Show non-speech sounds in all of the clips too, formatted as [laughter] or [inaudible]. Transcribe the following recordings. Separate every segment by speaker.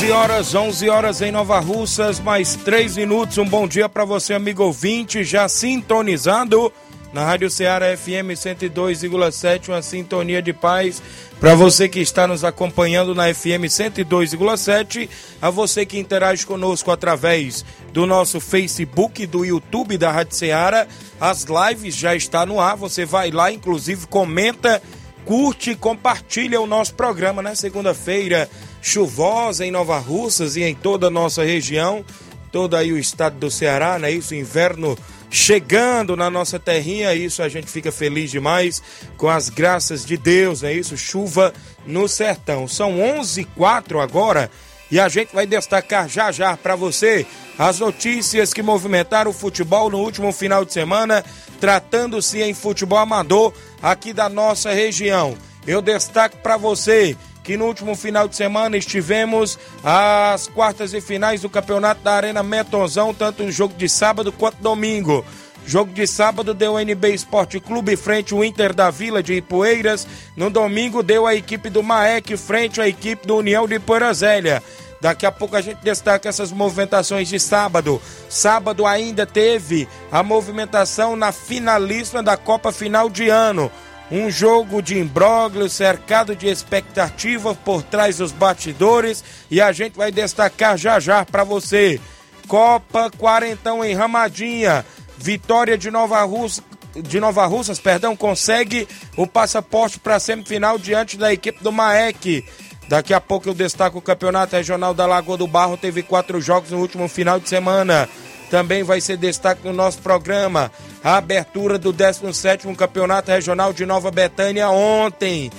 Speaker 1: 11 horas, 11 horas em Nova Russas, mais 3 minutos. Um bom dia para você, amigo ouvinte, já sintonizado na Rádio Ceará FM 102,7, uma sintonia de paz para você que está nos acompanhando na FM 102,7, a você que interage conosco através do nosso Facebook, do YouTube da Rádio Ceará. As lives já estão no ar, você vai lá, inclusive comenta, curte e compartilha o nosso programa na segunda-feira chuvosa em Nova Russas e em toda a nossa região, todo aí o estado do Ceará, né? Isso, inverno chegando na nossa terrinha, isso a gente fica feliz demais com as graças de Deus, é isso, chuva no sertão. São 11 quatro agora e a gente vai destacar já já para você as notícias que movimentaram o futebol no último final de semana, tratando-se em futebol amador aqui da nossa região. Eu destaco para você que no último final de semana estivemos às quartas e finais do campeonato da Arena Metonzão, tanto no jogo de sábado quanto domingo. Jogo de sábado deu a NB Esporte Clube frente ao Inter da Vila de Ipueiras. No domingo deu a equipe do Maek frente à equipe do União de Porazélia. Daqui a pouco a gente destaca essas movimentações de sábado. Sábado ainda teve a movimentação na finalista da Copa Final de Ano. Um jogo de imbróglio, cercado de expectativa por trás dos batidores e a gente vai destacar já já para você. Copa Quarentão em Ramadinha, vitória de Nova Rússia, de Nova Russas, perdão, consegue o passaporte para a semifinal diante da equipe do Maek. Daqui a pouco eu destaco o Campeonato Regional da Lagoa do Barro, teve quatro jogos no último final de semana também vai ser destaque no nosso programa. A abertura do 17º Campeonato Regional de Nova Betânia ontem.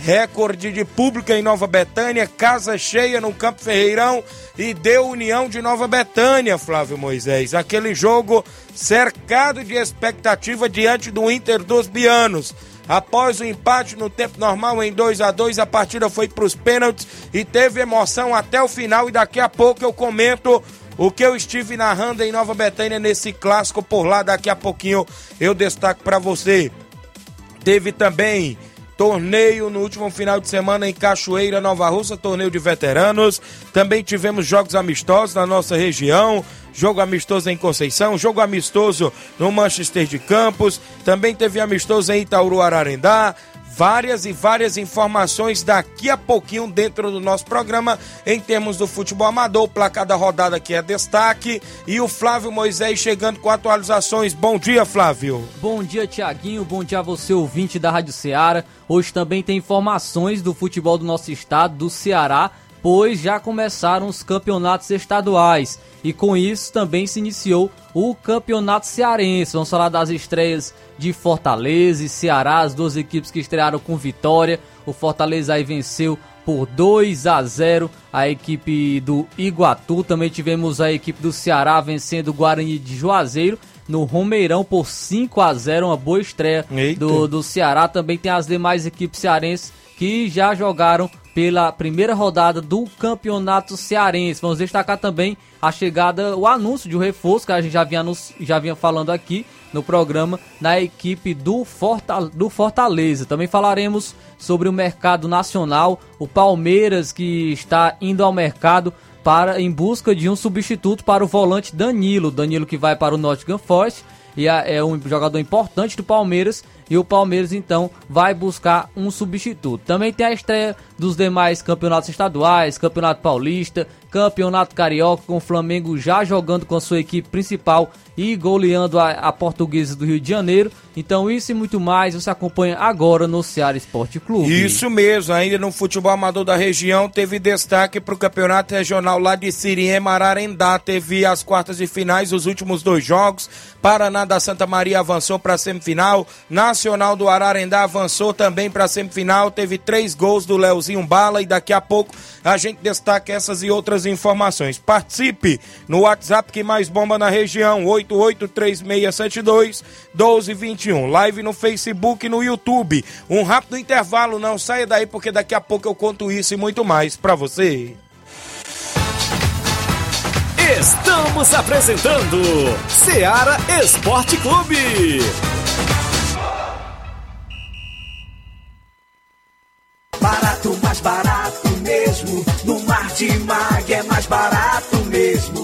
Speaker 1: Recorde de público em Nova Betânia, casa cheia no Campo Ferreirão e deu União de Nova Betânia, Flávio Moisés. Aquele jogo cercado de expectativa diante do Inter dos Bianos. Após o empate no tempo normal em 2 a 2 a partida foi para os pênaltis e teve emoção até o final. E daqui a pouco eu comento o que eu estive narrando em Nova Betânia nesse clássico por lá, daqui a pouquinho eu destaco para você. Teve também torneio no último final de semana em Cachoeira, Nova Russa, torneio de veteranos. Também tivemos jogos amistosos na nossa região, jogo amistoso em Conceição, jogo amistoso no Manchester de Campos, também teve amistoso em Itauru Ararendá, várias e várias informações daqui a pouquinho dentro do nosso programa em termos do futebol amador, placar da rodada que é destaque e o Flávio Moisés chegando com atualizações. Bom dia, Flávio.
Speaker 2: Bom dia, Tiaguinho. Bom dia a você, ouvinte da Rádio Ceará. Hoje também tem informações do futebol do nosso estado, do Ceará, pois já começaram os campeonatos estaduais e com isso também se iniciou o campeonato cearense. Vamos falar das estreias de Fortaleza e Ceará, as duas equipes que estrearam com vitória. O Fortaleza aí venceu por 2 a 0 a equipe do Iguatu. Também tivemos a equipe do Ceará vencendo o Guarani de Juazeiro no Romeirão por 5 a 0 uma boa estreia do, do Ceará. Também tem as demais equipes cearenses que já jogaram pela primeira rodada do Campeonato Cearense. Vamos destacar também a chegada, o anúncio de um reforço que a gente já vinha, já vinha falando aqui no programa na equipe do, do Fortaleza. Também falaremos sobre o mercado nacional, o Palmeiras que está indo ao mercado para em busca de um substituto para o volante Danilo, Danilo que vai para o Nottingham Forest e é um jogador importante do Palmeiras e o Palmeiras então vai buscar um substituto. Também tem a estreia dos demais campeonatos estaduais, Campeonato Paulista, Campeonato Carioca, com o Flamengo já jogando com a sua equipe principal e goleando a, a Portuguesa do Rio de Janeiro. Então isso e muito mais você acompanha agora no Ceará Esporte Clube.
Speaker 1: Isso mesmo, ainda no futebol amador da região teve destaque para o campeonato regional lá de Siriema Ararendá. Teve as quartas de finais, os últimos dois jogos. Paraná da Santa Maria avançou para a semifinal. Nacional do Ararendá avançou também para a semifinal. Teve três gols do Leozinho Bala e daqui a pouco a gente destaca essas e outras informações. Participe no WhatsApp que mais bomba na região, 883672 1221. Live no Facebook e no YouTube. Um rápido intervalo, não saia daí porque daqui a pouco eu conto isso e muito mais para você.
Speaker 3: Estamos apresentando Seara Esporte Clube.
Speaker 4: Barato, mais barato mesmo. No Martimag é mais barato mesmo.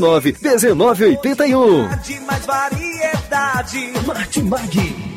Speaker 5: 9929 1981.
Speaker 4: De mais variedade.
Speaker 6: Martimag.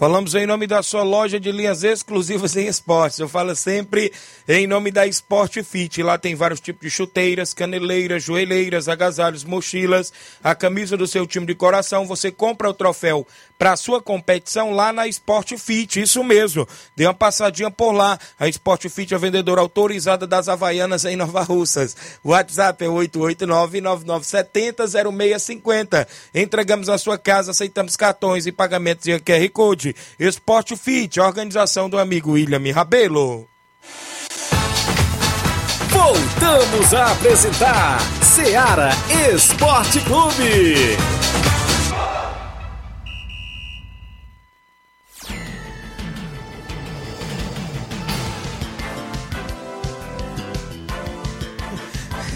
Speaker 1: Falamos em nome da sua loja de linhas exclusivas em esportes. Eu falo sempre em nome da Sport Fit. Lá tem vários tipos de chuteiras, caneleiras, joelheiras, agasalhos, mochilas, a camisa do seu time de coração. Você compra o troféu para sua competição lá na Sport Fit. Isso mesmo. Dê uma passadinha por lá. A Sport Fit é a vendedora autorizada das Havaianas em Nova Russas. WhatsApp é 889-9970-0650. Entregamos a sua casa, aceitamos cartões e pagamentos em QR Code. Esporte Fit, organização do amigo William Rabelo.
Speaker 3: Voltamos a apresentar Seara Esporte Clube.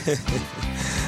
Speaker 3: [laughs]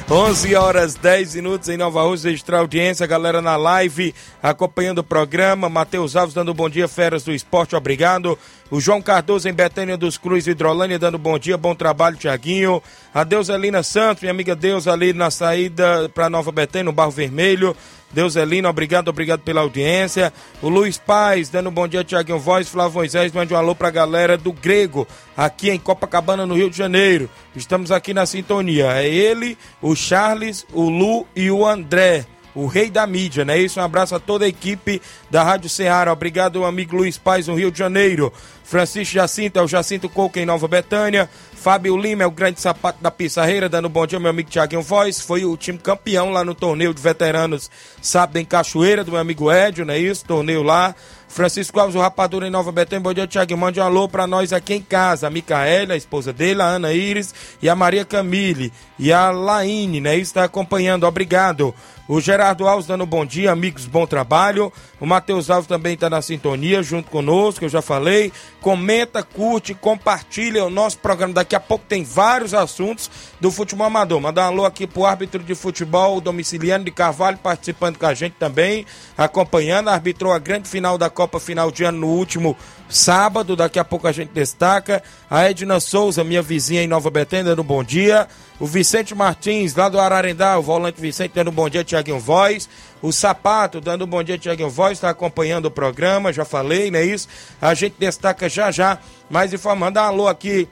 Speaker 1: Onze horas 10 minutos em Nova Rússia, registrar audiência, galera na live, acompanhando o programa. Matheus Alves dando bom dia, Feras do Esporte, obrigado. O João Cardoso em Betânia dos Cruz, Hidrolândia, dando bom dia, bom trabalho, Tiaguinho. A Deuselina Santos, minha amiga Deus, ali na saída para Nova Betânia, no Barro Vermelho. Deuselina, obrigado, obrigado pela audiência. O Luiz Paz, dando um bom dia, Tiaguinho Voz, Flávio Moisés, mande um alô pra galera do Grego, aqui em Copacabana, no Rio de Janeiro. Estamos aqui na sintonia. É ele, o Charles, o Lu e o André o rei da mídia, né? Isso, um abraço a toda a equipe da Rádio Ceará. Obrigado, amigo Luiz Paz, no Rio de Janeiro. Francisco Jacinto, é o Jacinto Coco em Nova Betânia. Fábio Lima é o grande sapato da Pissarreira, dando bom dia, meu amigo Tiaguinho Voz. Foi o time campeão lá no torneio de veteranos, sábado em Cachoeira, do meu amigo Édio, não é isso? Torneio lá. Francisco Alves, o Rapadura em Nova Betânia. Bom dia, Tiaguinho. Mande um alô pra nós aqui em casa. A Micaela, a esposa dele, a Ana Iris e a Maria Camille. E a Laine, né? Está acompanhando. Obrigado. O Gerardo Alves dando bom dia, amigos, bom trabalho. O Matheus Alves também está na sintonia, junto conosco, eu já falei. Comenta, curte, compartilha o nosso programa. Daqui a pouco tem vários assuntos do futebol amador. Mandar um alô aqui pro árbitro de futebol, o domiciliano de Carvalho, participando com a gente também, acompanhando. Arbitrou a grande final da Copa Final de Ano no último sábado. Daqui a pouco a gente destaca. A Edna Souza, minha vizinha em Nova Betânia, dando bom dia. O Vicente Martins, lá do Ararendá, o volante Vicente, dando um bom dia, Tiaguinho Voz. O Sapato, dando um bom dia, Tiaguinho Voz, está acompanhando o programa, já falei, não é isso? A gente destaca já já, mais informando. Dá um alô aqui,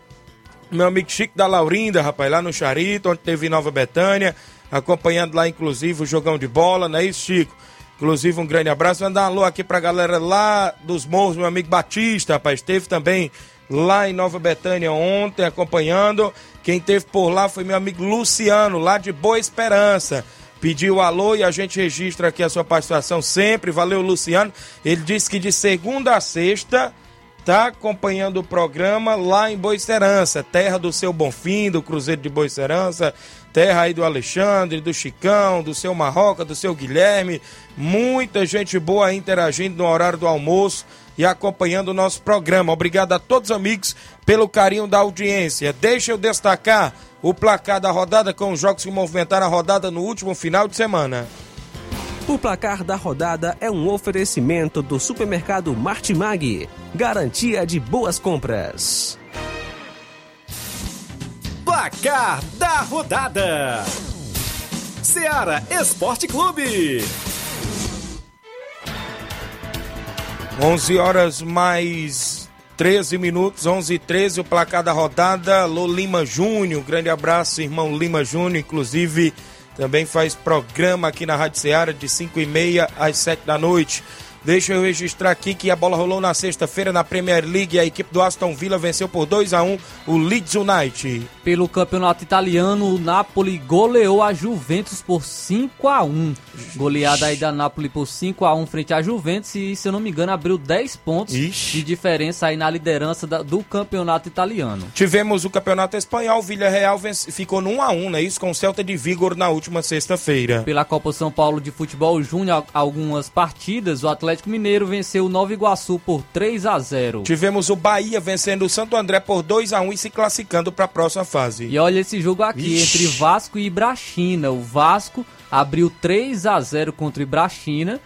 Speaker 1: meu amigo Chico da Laurinda, rapaz, lá no Charito, onde teve Nova Betânia, acompanhando lá, inclusive, o jogão de bola, não é isso, Chico? Inclusive, um grande abraço. Mandar um alô aqui pra galera lá dos morros, meu amigo Batista, rapaz. Esteve também lá em Nova Betânia ontem, acompanhando. Quem teve por lá foi meu amigo Luciano, lá de Boa Esperança. Pediu alô e a gente registra aqui a sua participação sempre. Valeu, Luciano. Ele disse que de segunda a sexta tá acompanhando o programa lá em Boa Esperança, terra do seu Bonfim, do Cruzeiro de Boa Esperança terra aí do Alexandre, do Chicão, do seu Marroca, do seu Guilherme, muita gente boa interagindo no horário do almoço e acompanhando o nosso programa. Obrigado a todos os amigos pelo carinho da audiência. Deixa eu destacar o placar da rodada com os jogos que movimentaram a rodada no último final de semana.
Speaker 7: O placar da rodada é um oferecimento do supermercado Martimag. Garantia de boas compras.
Speaker 3: Placar da rodada: Seara Esporte Clube.
Speaker 1: 11 horas mais 13 minutos, 11 e 13, o placar da rodada. Lô Lima Júnior, grande abraço, irmão Lima Júnior, inclusive também faz programa aqui na Rádio Ceará de 5 e meia às 7 da noite. Deixa eu registrar aqui que a bola rolou na sexta-feira na Premier League. A equipe do Aston Villa venceu por 2 a 1 o Leeds United.
Speaker 2: Pelo campeonato italiano, o Napoli goleou a Juventus por 5 a 1 Goleada aí da Napoli por 5 a 1 frente à Juventus e, se eu não me engano, abriu 10 pontos
Speaker 1: Ixi.
Speaker 2: de diferença aí na liderança da- do campeonato italiano.
Speaker 1: Tivemos o campeonato espanhol. Villarreal vence- ficou no 1 a 1 né? Isso com o Celta de Vigor na última sexta-feira.
Speaker 2: Pela Copa São Paulo de Futebol Júnior, algumas partidas, o Atlético Mineiro venceu o Nova Iguaçu por 3 a 0
Speaker 1: Tivemos o Bahia vencendo o Santo André por 2 a 1 e se classificando para a próxima fase.
Speaker 2: E olha esse jogo aqui
Speaker 1: Ixi.
Speaker 2: entre Vasco e Ibrachina. O Vasco abriu 3 a 0 contra o Ibrachina.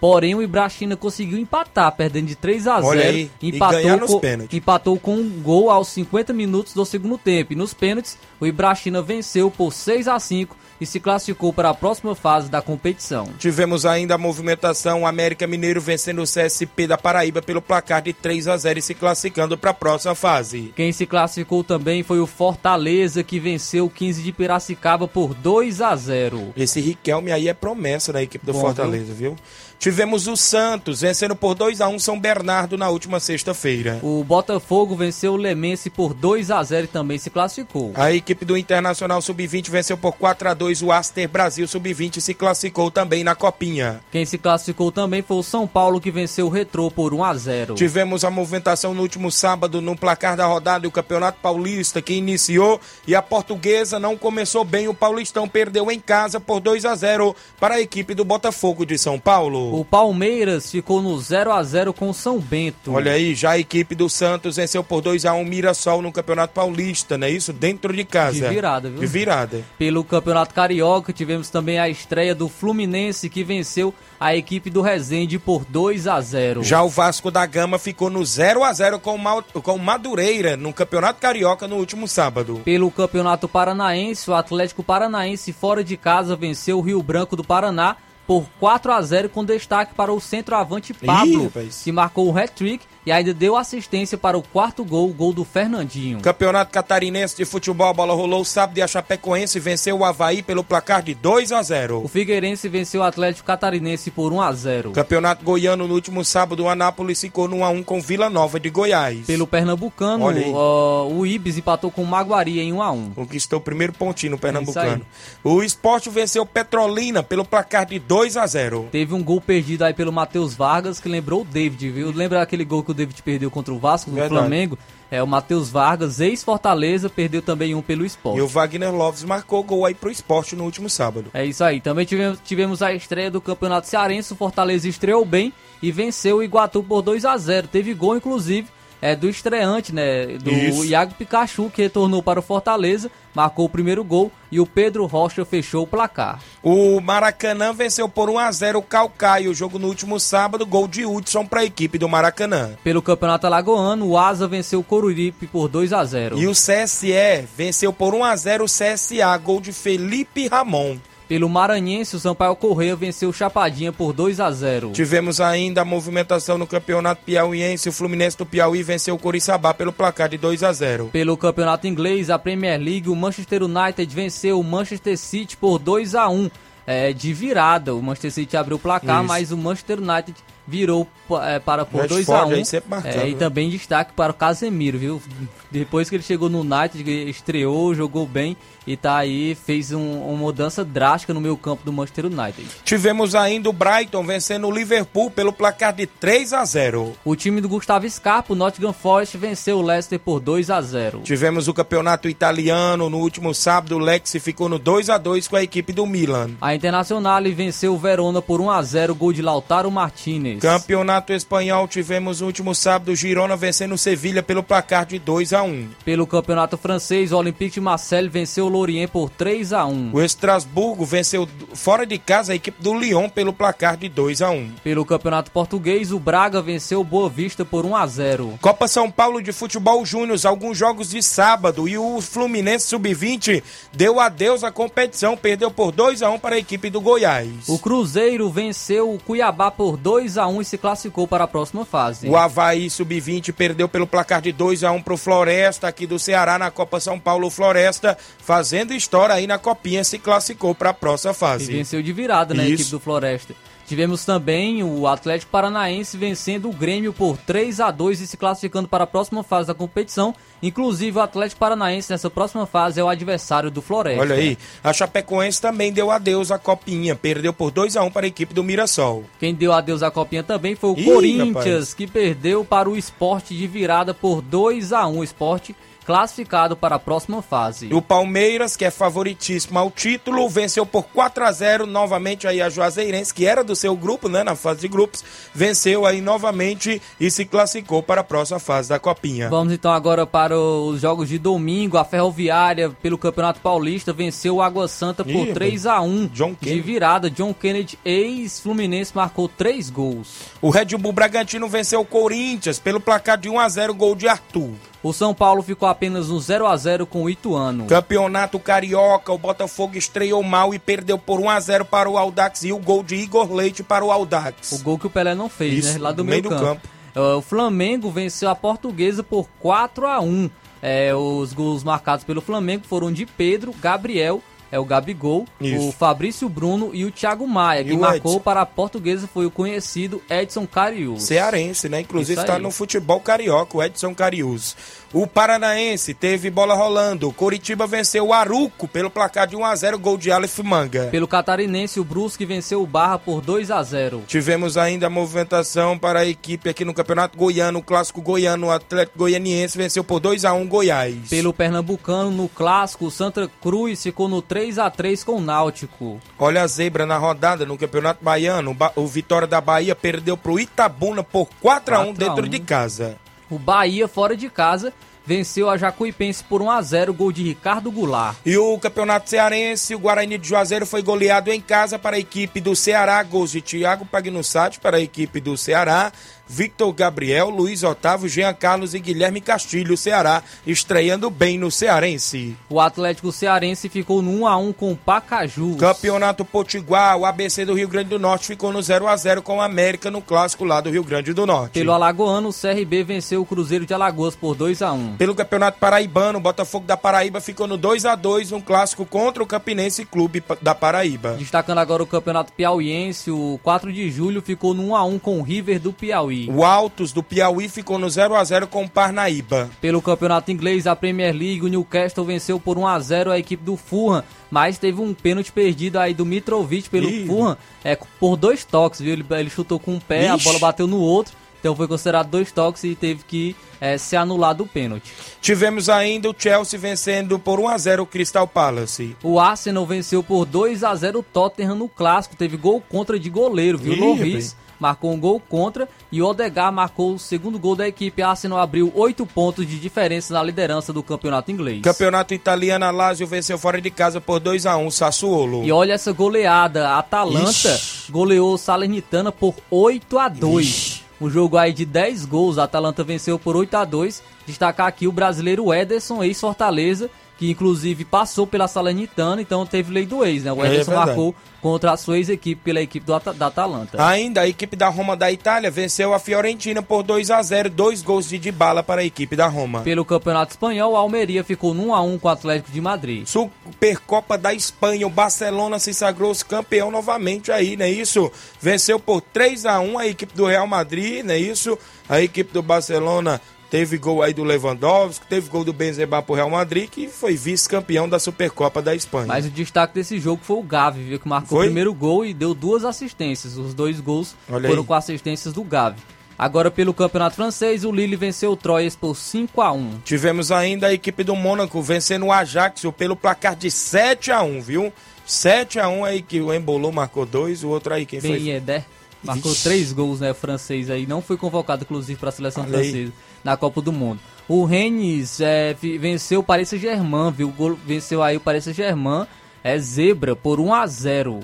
Speaker 2: Porém, o Ibrachina conseguiu empatar, perdendo de 3 a 0
Speaker 1: Olha aí,
Speaker 2: empatou, com, empatou com um gol aos 50 minutos do segundo tempo. E nos pênaltis, o Ibrachina venceu por 6 a 5 e se classificou para a próxima fase da competição.
Speaker 1: Tivemos ainda a movimentação o América Mineiro vencendo o CSP da Paraíba pelo placar de 3 a 0 e se classificando para a próxima fase.
Speaker 2: Quem se classificou também foi o Fortaleza, que venceu o 15 de Piracicaba por 2 a 0
Speaker 1: Esse Riquelme aí é promessa da equipe do
Speaker 2: Bom,
Speaker 1: Fortaleza, viu? Tivemos o Santos vencendo por 2 a 1 São Bernardo na última sexta-feira.
Speaker 2: O Botafogo venceu o Lemense por 2 a 0 e também se classificou.
Speaker 1: A equipe do Internacional Sub-20 venceu por 4 a 2 o Aster Brasil Sub-20 e se classificou também na Copinha.
Speaker 2: Quem se classificou também foi o São Paulo, que venceu o Retrô por 1 a 0
Speaker 1: Tivemos a movimentação no último sábado no placar da rodada e o Campeonato Paulista que iniciou e a Portuguesa não começou bem. O Paulistão perdeu em casa por 2 a 0 para a equipe do Botafogo de São Paulo.
Speaker 2: O Palmeiras ficou no 0 a 0 com o São Bento.
Speaker 1: Olha aí, já a equipe do Santos venceu por 2 a 1 Mirassol no Campeonato Paulista, não é isso? Dentro de casa.
Speaker 2: De virada, viu?
Speaker 1: De virada.
Speaker 2: Pelo Campeonato Carioca, tivemos também a estreia do Fluminense, que venceu a equipe do Resende por 2 a 0
Speaker 1: Já o Vasco da Gama ficou no 0 a 0 com o Ma- com o Madureira no Campeonato Carioca no último sábado.
Speaker 2: Pelo Campeonato Paranaense, o Atlético Paranaense fora de casa venceu o Rio Branco do Paraná por 4 a 0 com destaque para o centroavante Pablo,
Speaker 1: rapaz.
Speaker 2: que marcou o hat-trick e ainda deu assistência para o quarto gol, o gol do Fernandinho.
Speaker 1: Campeonato Catarinense de Futebol, a bola rolou sábado e a Chapecoense venceu o Havaí pelo placar de 2 a
Speaker 2: O
Speaker 1: 0.
Speaker 2: Figueirense venceu o Atlético Catarinense por 1 a 0.
Speaker 1: Campeonato Goiano no último sábado, o Anápolis ficou no 1 a 1 com Vila Nova de Goiás.
Speaker 2: Pelo Pernambucano, ó, o Ibis empatou com o Maguari em 1 a 1.
Speaker 1: Conquistou o primeiro pontinho no
Speaker 2: É
Speaker 1: Pernambucano. O esporte venceu Petrolina pelo placar de 2 a 0.
Speaker 2: Teve um gol perdido aí pelo Matheus Vargas, que lembrou o David, viu? Lembra aquele gol que o David perdeu contra o Vasco, do. Flamengo? É, o Matheus Vargas, ex-Fortaleza, perdeu também um pelo esporte.
Speaker 1: E o Wagner Loves marcou gol aí pro esporte no último sábado.
Speaker 2: É isso aí. Também tivemos, tivemos a estreia do Campeonato Cearense. O Fortaleza estreou bem e venceu o Iguatu por 2 a 0 Teve gol, inclusive, é, do estreante, né? Do
Speaker 1: Isso.
Speaker 2: Iago Pikachu, que retornou para o Fortaleza, marcou o primeiro gol e o Pedro Rocha fechou o placar.
Speaker 1: O Maracanã venceu por 1 a 0 o Calcaia. O jogo no último sábado, gol de Hudson para a equipe do Maracanã.
Speaker 2: Pelo Campeonato Alagoano, o Asa venceu o Coruripe por 2 a 0
Speaker 1: E o CSE venceu por 1 a 0 o CSA, gol de Felipe Ramon.
Speaker 2: Pelo Maranhense, o Sampaio Correia venceu o Chapadinha por 2 a 0
Speaker 1: Tivemos ainda a movimentação no Campeonato Piauiense. O Fluminense do Piauí venceu o Coriçaba pelo placar de 2 a 0.
Speaker 2: Pelo Campeonato Inglês, a Premier League, o Manchester United venceu o Manchester City por 2 a 1 é, de virada. O Manchester City abriu o placar,
Speaker 1: Isso.
Speaker 2: mas o Manchester United virou é, para por 2x1. Um, é, e né? também destaque para o Casemiro, viu? Depois que ele chegou no United, estreou, jogou bem e tá aí, fez um, uma mudança drástica no meio campo do Manchester United.
Speaker 1: Tivemos ainda o Brighton vencendo o Liverpool pelo placar de 3 a 0.
Speaker 2: O time do Gustavo Scarpa, o Nottingham Forest, venceu o Leicester por 2 a 0.
Speaker 1: Tivemos o campeonato italiano no último sábado, o Lex ficou no 2 a 2 com a equipe do Milan.
Speaker 2: A Internacional venceu o Verona por 1 a 0, gol de Lautaro Martinez.
Speaker 1: Campeonato espanhol tivemos no último sábado o Girona vencendo o Sevilha pelo placar de 2 a 1.
Speaker 2: Pelo campeonato francês, o Olympique de Marseille venceu o Lorient por 3 a 1.
Speaker 1: O Estrasburgo venceu fora de casa a equipe do Lyon pelo placar de 2 a 1.
Speaker 2: Pelo Campeonato Português, o Braga venceu o Boa Vista por 1 a 0.
Speaker 1: Copa São Paulo de Futebol Júnior, alguns jogos de sábado e o Fluminense Sub-20 deu adeus à competição, perdeu por 2 a 1 para a equipe do Goiás.
Speaker 2: O Cruzeiro venceu o Cuiabá por 2 a 1 e se classificou para a próxima fase.
Speaker 1: O Havaí Sub-20 perdeu pelo placar de 2 a 1 para o Floresta aqui do Ceará na Copa São Paulo Floresta, fazendo história aí na Copinha, se classificou para a próxima fase.
Speaker 2: E venceu de virada, né, Isso. a equipe do Floresta. Tivemos também o Atlético Paranaense vencendo o Grêmio por 3 a 2 e se classificando para a próxima fase da competição. Inclusive, o Atlético Paranaense nessa próxima fase é o adversário do Floresta.
Speaker 1: Olha aí, a Chapecoense também deu adeus à Copinha, perdeu por 2 a 1 para a equipe do Mirassol.
Speaker 2: Quem deu adeus à Copinha também foi o Ih, Corinthians, rapaz. que perdeu para o Esporte de virada por 2 a 1 O Esporte classificado para a próxima fase.
Speaker 1: O Palmeiras, que é favoritíssimo ao título, venceu por 4 a 0 novamente aí a Juazeirense, que era do seu grupo, né, na fase de grupos, venceu aí novamente e se classificou para a próxima fase da Copinha.
Speaker 2: Vamos então agora para os jogos de domingo. A Ferroviária, pelo Campeonato Paulista, venceu o Água Santa por Ih, 3 a 1 John de virada. John Kennedy, ex-Fluminense, marcou 3 gols.
Speaker 1: O Red Bull Bragantino venceu o Corinthians pelo placar de 1 a 0 gol de Arthur.
Speaker 2: O São Paulo ficou apenas no 0 a 0 com o Ituano.
Speaker 1: Campeonato Carioca, o Botafogo estreou mal e perdeu por 1 a 0 para o Aldax e o gol de Igor Leite para o Aldax.
Speaker 2: O gol que o Pelé não fez, Isso, né? Lá do meio, meio campo. do campo. Uh, o Flamengo venceu a Portuguesa por 4 a 1. É, os gols marcados pelo Flamengo foram de Pedro, Gabriel, é o Gabigol, Isso. o Fabrício Bruno e o Thiago Maia. Quem marcou Edson. para a portuguesa foi o conhecido Edson Carius.
Speaker 1: Cearense, né? Inclusive está no futebol carioca, o Edson Carius. O Paranaense teve bola rolando. Coritiba venceu o Aruco pelo placar de 1 a 0 gol de Aleph Manga.
Speaker 2: Pelo catarinense, o Brusque venceu o Barra por 2 a 0.
Speaker 1: Tivemos ainda a movimentação para a equipe aqui no Campeonato Goiano, o clássico goiano, o Atlético Goianiense venceu por 2 a 1 Goiás.
Speaker 2: Pelo Pernambucano, no clássico, o Santa Cruz ficou no 3 a 3 com o Náutico.
Speaker 1: Olha a zebra na rodada no Campeonato Baiano. O Vitória da Bahia perdeu para o Itabuna por 4 a 1 dentro 1. de casa.
Speaker 2: O Bahia fora de casa venceu a Jacuipense por 1 a 0 gol de Ricardo Goulart.
Speaker 1: E o Campeonato Cearense, o Guarani de Juazeiro foi goleado em casa para a equipe do Ceará, gols de Thiago Pagnussati para a equipe do Ceará, Victor Gabriel, Luiz Otávio, Jean Carlos e Guilherme Castilho, Ceará, estreando bem no Cearense.
Speaker 2: O Atlético Cearense ficou no 1 a 1 com o Pacajus.
Speaker 1: Campeonato Potiguar, o ABC do Rio Grande do Norte ficou no 0 a 0 com o América no clássico lá do Rio Grande do Norte.
Speaker 2: Pelo Alagoano, o CRB venceu o Cruzeiro de Alagoas por 2 a 1.
Speaker 1: Pelo Campeonato Paraibano, o Botafogo da Paraíba ficou no 2 a 2 no clássico contra o Campinense Clube da Paraíba.
Speaker 2: Destacando agora o Campeonato Piauiense, o 4 de julho ficou no 1 a 1 com o River do Piauí. Piauí.
Speaker 1: O Altos do Piauí ficou no 0 a 0 com o Parnaíba.
Speaker 2: Pelo Campeonato Inglês, a Premier League, o Newcastle venceu por 1 a 0 a equipe do Fulham, mas teve um pênalti perdido aí do Mitrovic pelo Ih. Fulham, é por dois toques, viu? Ele, ele chutou com um pé, Ixi. a bola bateu no outro. Então foi considerado dois toques e teve que é, ser anulado o pênalti.
Speaker 1: Tivemos ainda o Chelsea vencendo por 1 a 0 o Crystal Palace.
Speaker 2: O Arsenal venceu por 2 a 0 o Tottenham no clássico, teve gol contra de goleiro, viu? Ih, Loris marcou um gol contra e o Odegar marcou o segundo gol da equipe. A Arsenal abriu oito pontos de diferença na liderança do campeonato inglês.
Speaker 1: Campeonato italiano, a Lazio venceu fora de casa por 2 a 1 Sassuolo.
Speaker 2: E olha essa goleada, a Atalanta Ixi. goleou o Salernitana por 8 a 2. Ixi. Um jogo aí de 10 gols, a Atalanta venceu por 8 a 2. Destacar aqui o brasileiro Ederson, ex-Fortaleza, que inclusive passou pela Salernitana, então teve lei do ex, né? O
Speaker 1: É
Speaker 2: Ederson
Speaker 1: verdade.
Speaker 2: marcou contra a sua ex-equipe pela equipe do da Atalanta.
Speaker 1: Ainda a equipe da Roma da Itália venceu a Fiorentina por 2 a 0 dois gols de Dybala para a equipe da Roma.
Speaker 2: Pelo Campeonato Espanhol, o Almeria ficou no 1 a 1 com o Atlético de Madrid.
Speaker 1: Supercopa da Espanha, o Barcelona se sagrou campeão novamente aí, não é isso? Venceu por 3 a 1 a equipe do Real Madrid, não é isso? A equipe do Barcelona teve gol aí do Lewandowski, teve gol do Benzema pro Real Madrid, que foi vice-campeão da Supercopa da Espanha.
Speaker 2: Mas o destaque desse jogo foi o Gavi, viu, que marcou
Speaker 1: Foi?
Speaker 2: o primeiro gol e deu duas assistências. Os dois gols
Speaker 1: Olha
Speaker 2: foram
Speaker 1: aí.
Speaker 2: com assistências do Gavi. Agora, pelo Campeonato Francês, o Lille venceu o Troyes por 5 a 1
Speaker 1: Tivemos ainda a equipe do Mônaco vencendo o Ajax pelo placar de 7 a 1 viu? 7 a 1 aí que o Embolou marcou dois, o outro aí quem
Speaker 2: Ben
Speaker 1: foi?
Speaker 2: Yedder marcou
Speaker 1: Vixe.
Speaker 2: três gols, né, francês aí. Não foi convocado, inclusive, para a seleção francesa na Copa do Mundo. O Rennes é, venceu o Paris Saint-Germain, viu? Venceu aí o Paris Saint-Germain, é zebra, por 1 a 0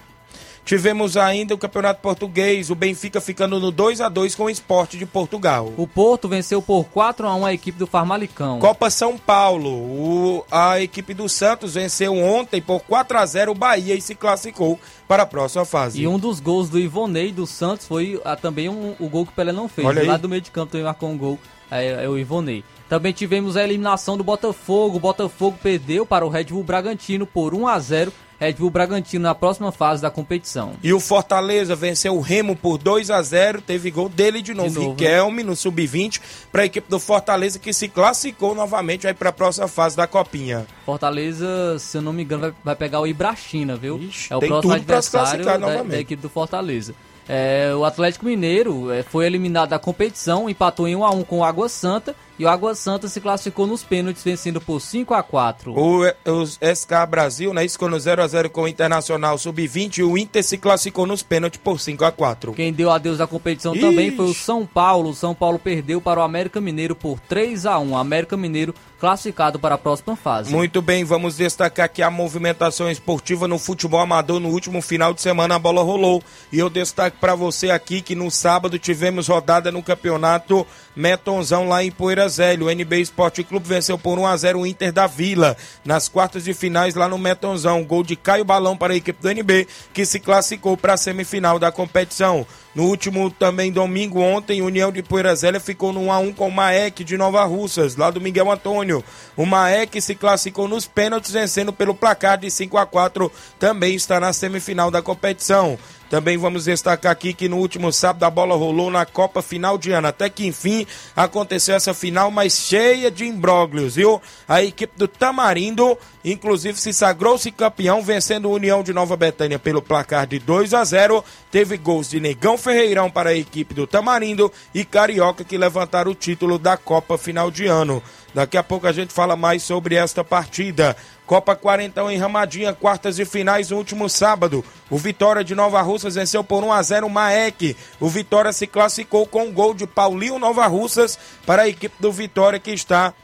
Speaker 1: Tivemos ainda o Campeonato Português, o Benfica ficando no 2 a 2 com o Esporte de Portugal.
Speaker 2: O Porto venceu por 4 a 1 a equipe do Farmalicão.
Speaker 1: Copa São Paulo, o- a equipe do Santos venceu ontem por 4 a 0 o Bahia e se classificou para a próxima fase.
Speaker 2: E um dos gols do Ivonei do Santos foi ah, também um- o gol que o Pelé não fez.
Speaker 1: Olha aí.
Speaker 2: Lá do meio de campo também marcou um gol, é, é o Ivonei. Também tivemos a eliminação do Botafogo. O Botafogo perdeu para o Red Bull Bragantino por 1 a 0 Red Bull Bragantino na próxima fase da competição.
Speaker 1: E o Fortaleza venceu o Remo por 2 a 0 Teve gol dele de novo,
Speaker 2: novo, né?
Speaker 1: Riquelme, no sub-20, para a equipe do Fortaleza, que se classificou novamente para a próxima fase da Copinha.
Speaker 2: Fortaleza, se eu não me engano, vai, vai pegar o Ibrachina, viu?
Speaker 1: Ixi,
Speaker 2: é o próximo adversário da, da equipe do Fortaleza. É, o Atlético Mineiro é, foi eliminado da competição, empatou em 1 a 1 com o Água Santa e o Água Santa se classificou nos pênaltis, vencendo por 5 a 4
Speaker 1: O, os SK Brasil, né, isso ficou no 0 a 0 com o Internacional sub-20 e o Inter se classificou nos pênaltis por 5 a 4
Speaker 2: Quem deu adeus à competição também
Speaker 1: Ixi.
Speaker 2: foi o São Paulo. O São Paulo perdeu para o América Mineiro por 3 a 1 O América Mineiro classificado para a próxima fase.
Speaker 1: Muito bem, vamos destacar aqui a movimentação esportiva no futebol amador no último final de semana a bola rolou. E eu destaco para você aqui que no sábado tivemos rodada no campeonato Metonzão lá em Poeira Zélio. O NB Esporte Clube venceu por 1 a 0 o Inter da Vila nas quartas de finais lá no Metonzão. Gol de Caio Balão para a equipe do NB que se classificou para a semifinal da competição. No último também domingo ontem, União de Poeira Zélia ficou no 1 a 1 com o Maek de Nova Russas, lá do Miguel Antônio. O Maek se classificou nos pênaltis, vencendo pelo placar de 5 a 4 também está na semifinal da competição. Também vamos destacar aqui que no último sábado a bola rolou na Copa Final de Ano. Até que enfim aconteceu essa final, mas cheia de imbróglios, viu? A equipe do Tamarindo, inclusive, se sagrou-se campeão, vencendo o União de Nova Betânia pelo placar de 2 a 0. Teve gols de Negão Ferreirão para a equipe do Tamarindo e Carioca que levantaram o título da Copa Final de Ano. Daqui a pouco a gente fala mais sobre esta partida. Copa Quarentão em Ramadinha, quartas e finais no último sábado. O Vitória de Nova Russas venceu por 1 a 0 o Maek. O Vitória se classificou com um gol de Paulinho Nova Russas para a equipe do Vitória que está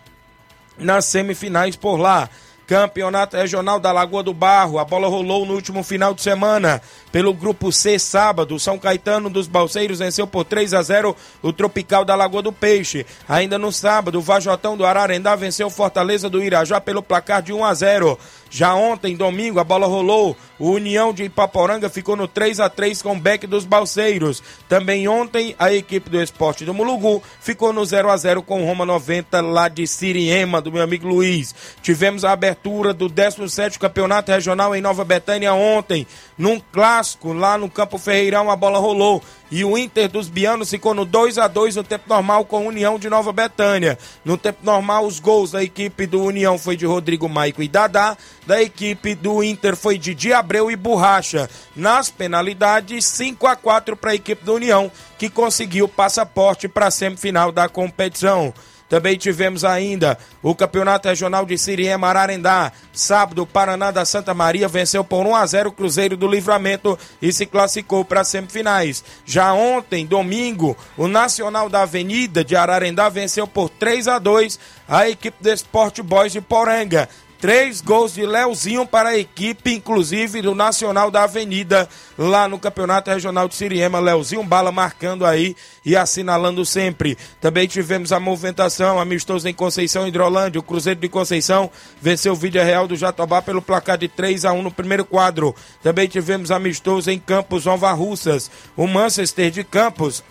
Speaker 1: nas semifinais por lá. Campeonato Regional da Lagoa do Barro. A bola rolou no último final de semana. Pelo grupo C, sábado, São Caetano dos Balseiros venceu por 3 a 0 o Tropical da Lagoa do Peixe. Ainda no sábado, o Vajotão do Ararendá venceu Fortaleza do Irajá pelo placar de 1 a 0. Já ontem, domingo, a bola rolou. O União de Ipaporanga ficou no 3 a 3 com o Beck dos Balseiros. Também ontem, a equipe do Esporte do Mulugu ficou no 0 a 0 com o Roma 90 lá de Siriema, do meu amigo Luiz. Tivemos a abertura do 17º Campeonato Regional em Nova Betânia ontem. Num clássico lá no Campo Ferreirão, a bola rolou. E o Inter dos Bianos ficou no 2 a 2 no tempo normal com a União de Nova Betânia. No tempo normal, os gols da equipe do União foi de Rodrigo Maico e Dadá. Da equipe do Inter foi de Diabreu e Borracha. Nas penalidades, 5 a 4 para a equipe do União, que conseguiu passaporte para a semifinal da competição. Também tivemos ainda o Campeonato Regional de Siriema Ararendá. Sábado, o Paraná da Santa Maria venceu por 1 a 0 o Cruzeiro do Livramento e se classificou para as semifinais. Já ontem, domingo, o Nacional da Avenida de Ararendá venceu por 3 a 2 a equipe do Esporte Boys de Poranga. Três gols de Leozinho para a equipe, inclusive do Nacional da Avenida, lá no Campeonato Regional de Siriema. Leozinho Bala marcando aí e assinalando sempre. Também tivemos a movimentação amistosa em Conceição Hidrolândia. O Cruzeiro de Conceição venceu o Vídeo Real do Jatobá pelo placar de 3 a 1 no primeiro quadro. Também tivemos amistoso em Campos Nova Russas. O Manchester de Campos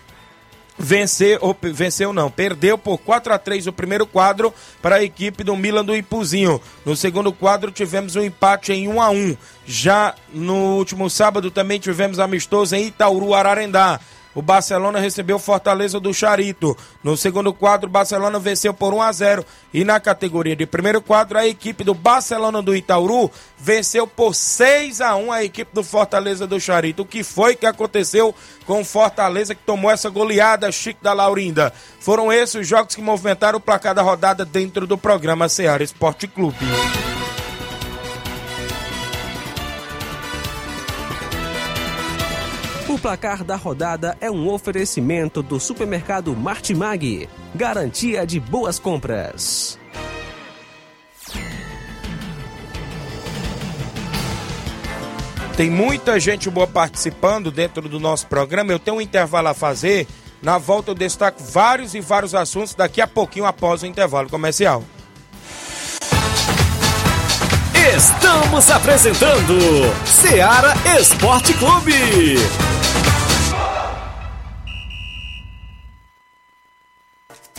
Speaker 1: vencer, ou, venceu não, perdeu por 4 a 3 o primeiro quadro para a equipe do Milan do Ipuzinho. No segundo quadro tivemos um empate em 1 a 1. Já no último sábado também tivemos amistoso em Itauru Ararendá. O Barcelona recebeu Fortaleza do Charito. No segundo quadro, o Barcelona venceu por 1 a 0 e na categoria de primeiro quadro, a equipe do Barcelona do Itauru venceu por 6 a 1 a equipe do Fortaleza do Charito. O que foi que aconteceu com o Fortaleza que tomou essa goleada chique da Laurinda? Foram esses os jogos que movimentaram o placar da rodada dentro do programa Ceará Esporte Clube.
Speaker 7: O placar da rodada é um oferecimento do supermercado Martimag. Garantia de boas compras.
Speaker 1: Tem muita gente boa participando dentro do nosso programa. Eu tenho um intervalo a fazer. Na volta eu destaco vários e vários assuntos daqui a pouquinho após o intervalo comercial.
Speaker 3: Estamos apresentando Seara Esporte Clube.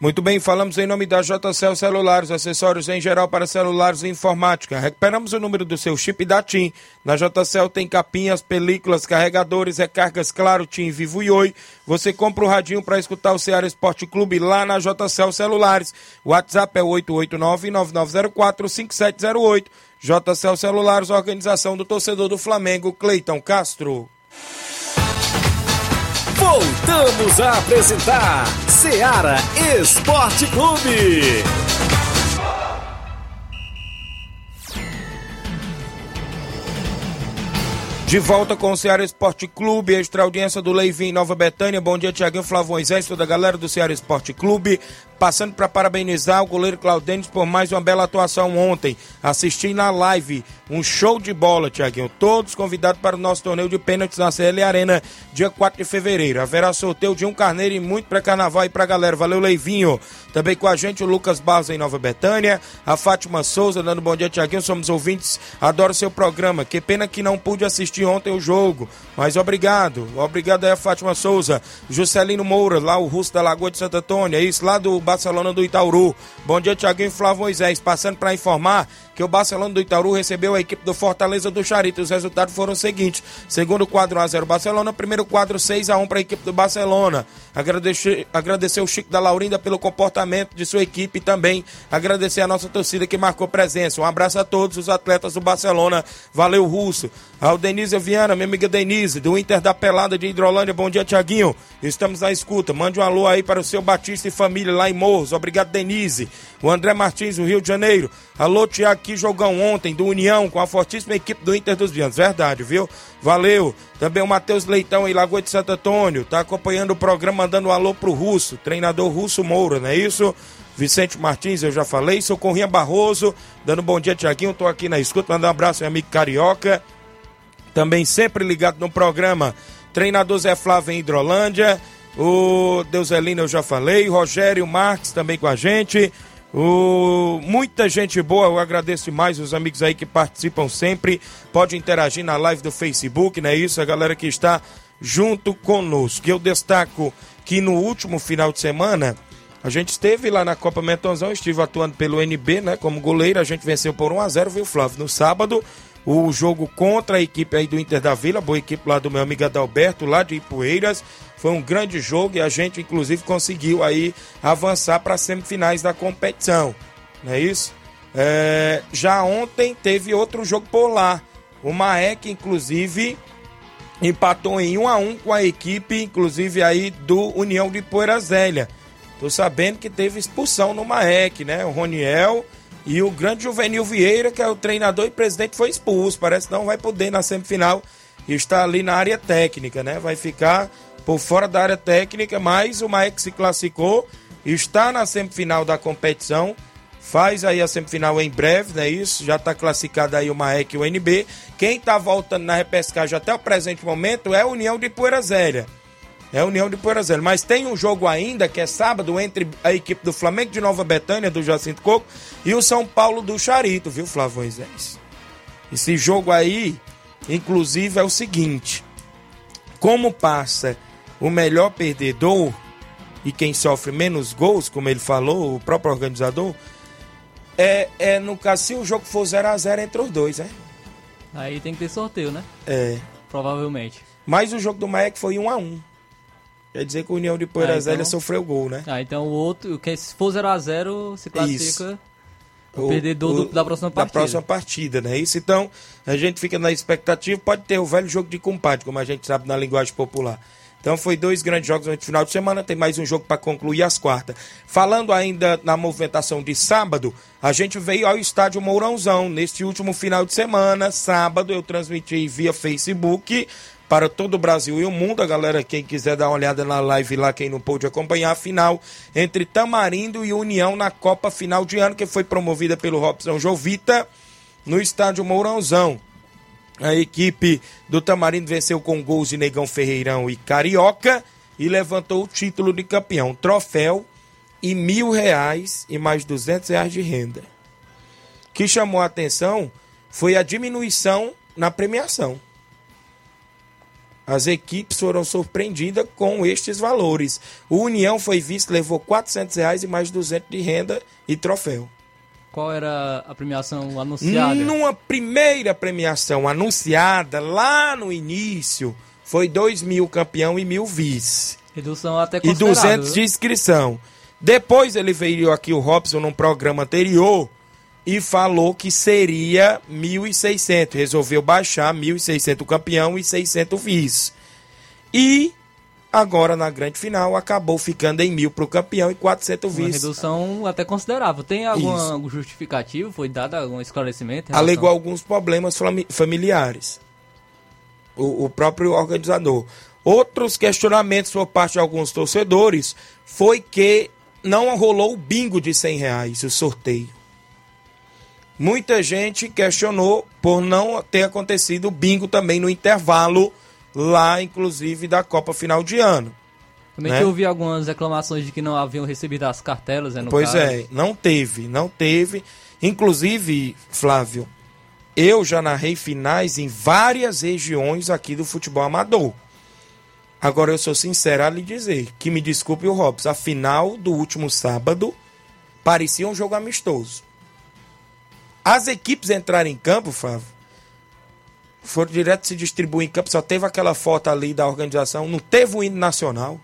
Speaker 1: Muito bem, falamos em nome da JCL Celulares, acessórios em geral para celulares e informática. Recuperamos o número do seu chip da TIM. Na JCL tem capinhas, películas, carregadores, recargas Claro, TIM, Vivo e Oi. Você compra o radinho para escutar o Ceará Esporte Clube lá na JCL Celulares. O WhatsApp é 889-9904-5708. JCL Celulares, organização do torcedor do Flamengo, Cleiton Castro.
Speaker 3: Voltamos a apresentar Seara Esporte Clube.
Speaker 1: De volta com o Ceará Esporte Clube, extra audiência do Leivin Nova Betânia. Bom dia, Tiaguinho Flávio Moisés, toda a galera do Ceará Esporte Clube. Passando para parabenizar o goleiro Claudênis por mais uma bela atuação ontem. Assisti na live, um show de bola, Tiaguinho. Todos convidados para o nosso torneio de pênaltis na CL Arena, dia 4 de fevereiro. Haverá sorteio de um carneiro e muito para carnaval e para galera. Valeu, Leivinho. Também com a gente o Lucas Barros em Nova Betânia, a Fátima Souza dando bom dia, Tiaguinho. Somos ouvintes, adoro seu programa. Que pena que não pude assistir ontem o jogo, mas obrigado. Obrigado aí a Fátima Souza. Juscelino Moura, lá o Russo da Lagoa de Santo Antônio. É isso, lá do Barcelona do Itauru. Bom dia, Tiaguinho Flávio Moisés. Passando para informar que o Barcelona do Itauru recebeu a equipe do Fortaleza do Charito. Os resultados foram os seguintes: segundo quadro 1x0 Barcelona, primeiro quadro 6x1 para a equipe do Barcelona. Agradecer, agradecer o Chico da Laurinda pelo comportamento de sua equipe e também agradecer a nossa torcida que marcou presença. Um abraço a todos os atletas do Barcelona. Valeu, Russo. Ao Denise Viana, minha amiga Denise, do Inter da Pelada de Hidrolândia. Bom dia, Tiaguinho. Estamos na escuta. Mande um alô aí para o seu Batista e família lá em Morros. Obrigado, Denise. O André Martins, do Rio de Janeiro. Alô, Tiago, que jogão ontem do União com a fortíssima equipe do Inter dos Vianos. Verdade, viu? Valeu. Também o Matheus Leitão em Lagoa de Santo Antônio. Tá acompanhando o programa, mandando um alô pro Russo, treinador Russo Moura, não é isso? Vicente Martins, eu já falei. Socorrinha Barroso, dando um bom dia, Tiaguinho. Tô aqui na escuta, mandando um abraço, meu amigo Carioca. Também sempre ligado no programa. Treinador Zé Flávio em Hidrolândia. O Deuselino eu já falei. Rogério Marques também com a gente. O... Muita gente boa, eu agradeço demais os amigos aí que participam sempre. Pode interagir na live do Facebook, não é isso? A galera que está junto conosco. Eu destaco que no último final de semana A gente esteve lá na Copa Metonzão, estive atuando pelo NB, né, como goleiro, a gente venceu por 1 a 0 viu, Flávio? No sábado, o jogo contra a equipe aí do Inter da Vila, boa equipe lá do meu amigo Adalberto, lá de Ipueiras. Foi um grande jogo e a gente, inclusive, conseguiu aí avançar para as semifinais da competição. Não é isso? É, já ontem teve outro jogo por lá. O Maek, inclusive, empatou em 1 a 1 com a equipe, inclusive aí do União de Poeirazélia. Tô sabendo que teve expulsão no Maek, né? O Roniel e o grande Juvenil Vieira, que é o treinador e presidente, foi expulso. Parece que não vai poder na semifinal estar ali na área técnica, né? Vai ficar por fora da área técnica, mas o Maek se classificou, está na semifinal da competição faz aí a semifinal em breve, não é isso? Já está classificado aí o Maek e o NB. Quem está voltando na repescagem até o presente momento é a União de Poeira Zélia. É a União de Poeira Zélia. Mas tem um jogo ainda, que é sábado, entre a equipe do Flamengo de Nova Betânia, do Jacinto Coco, e o São Paulo do Charito, viu, Flávio Moisés? Esse jogo aí, inclusive, é o seguinte: como passa o melhor perdedor e quem sofre menos gols, como ele falou, o próprio organizador, é, é no caso, se o jogo for 0x0 entre os dois, né?
Speaker 2: Aí tem que ter sorteio, né?
Speaker 1: É.
Speaker 2: Provavelmente.
Speaker 1: Mas o jogo do Maek foi 1x1. Quer dizer que o União de Poeira
Speaker 2: Ah, então-
Speaker 1: sofreu gol, né?
Speaker 2: Ah, então o outro, que se for 0x0, se classifica o, perdedor do- da próxima
Speaker 1: Da
Speaker 2: partida.
Speaker 1: próxima partida, né? Isso então, a gente fica na expectativa, pode ter o velho jogo de compadre, como a gente sabe na linguagem popular. Então foi dois grandes jogos no final de semana, tem mais um jogo para concluir as quartas. Falando ainda na movimentação de sábado, a gente veio ao estádio Mourãozão neste último final de semana, sábado eu transmiti via Facebook para todo o Brasil e o mundo. A galera, quem quiser dar uma olhada na live lá, quem não pôde acompanhar a final entre Tamarindo e União na Copa Final de Ano, que foi promovida pelo Robson Jovita no estádio Mourãozão. A equipe do Tamarindo venceu com gols de Negão Ferreirão e Carioca e levantou o título de campeão, troféu e mil reais e mais duzentos reais de renda. O que chamou a atenção foi a diminuição na premiação. As equipes foram surpreendidas com estes valores. O União foi visto, levou 400 reais e mais 200 de renda e troféu.
Speaker 2: Qual era a premiação anunciada?
Speaker 1: Numa primeira premiação anunciada lá no início, foi 2 mil campeão e mil vice.
Speaker 2: Redução até
Speaker 1: E
Speaker 2: considerável.
Speaker 1: 200 de inscrição. Depois ele veio aqui, o Robson, num programa anterior, e falou que seria 1.600. Resolveu baixar 1.600 o campeão e 600 o vice. E agora na grande final acabou ficando em mil para o campeão e 400 o
Speaker 2: Uma
Speaker 1: vice.
Speaker 2: redução até considerável. Tem algum
Speaker 1: Isso.
Speaker 2: justificativo? Foi dado algum esclarecimento? relação-
Speaker 1: alegou alguns problemas familiares. O, o próprio organizador. Outros questionamentos por parte de alguns torcedores foi que não rolou o bingo de 100 reais, o sorteio. Muita gente questionou por não ter acontecido o bingo também no intervalo, lá inclusive da Copa Final de Ano.
Speaker 2: Também
Speaker 1: né?
Speaker 2: que eu ouvi algumas reclamações de que não haviam recebido as cartelas, né, no
Speaker 1: Pois
Speaker 2: caso.
Speaker 1: é, não teve, não teve. Inclusive, Flávio, eu já narrei finais em várias regiões aqui do futebol amador. Agora eu sou sincero a lhe dizer, que me desculpe o Robson, a final do último sábado parecia um jogo amistoso. As equipes entraram em campo, Flávio, foram direto se distribuir em campo, só teve aquela foto ali da organização, não teve o hino nacional.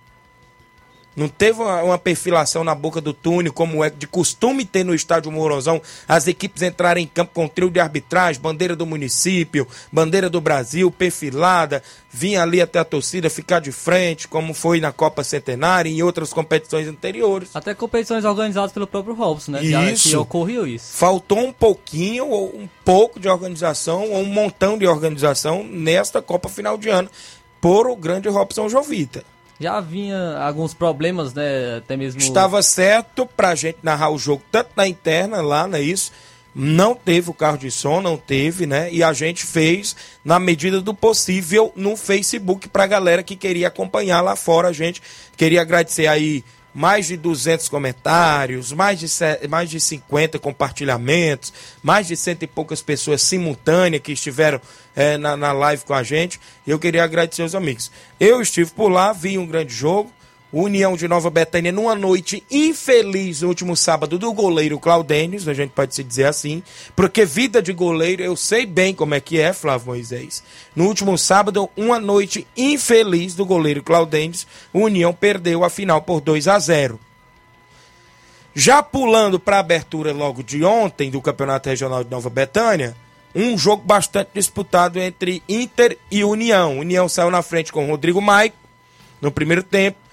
Speaker 1: Não teve uma, uma perfilação na boca do túnel, como é de costume ter no estádio Mourãozão, as equipes entrarem em campo com trio de arbitragem, bandeira do município, bandeira do Brasil, perfilada, vinha ali até a torcida ficar de frente, como foi na Copa Centenária e em outras competições anteriores.
Speaker 2: Até competições organizadas pelo próprio Robson, né? Já
Speaker 1: Isso.
Speaker 2: Que ocorreu isso.
Speaker 1: Faltou um pouquinho, ou um pouco de organização, ou um montão de organização nesta Copa Final de Ano, por o grande Robson Jovita.
Speaker 2: Já havia alguns problemas, né? Até mesmo.
Speaker 1: Estava certo pra gente narrar o jogo, tanto na interna lá, não é isso? Não teve o carro de som, não teve, né? E a gente fez na medida do possível no Facebook pra galera que queria acompanhar lá fora. A gente queria agradecer aí mais de 200 comentários, mais de, mais de 50 compartilhamentos, mais de cento e poucas pessoas simultâneas que estiveram eh, na, na live com a gente. Eu queria agradecer os amigos. Eu estive por lá, vi um grande jogo. União de Nova Betânia numa noite infeliz no último sábado do goleiro Claudênis, a gente pode se dizer assim, porque vida de goleiro eu sei bem como é que é, Flávio Moisés. No último sábado, uma noite infeliz do goleiro Claudênis, o União perdeu a final por 2 a 0. Já pulando para a abertura logo de ontem do Campeonato Regional de Nova Betânia, um jogo bastante disputado entre Inter e União. União saiu na frente com Rodrigo Maico no primeiro tempo.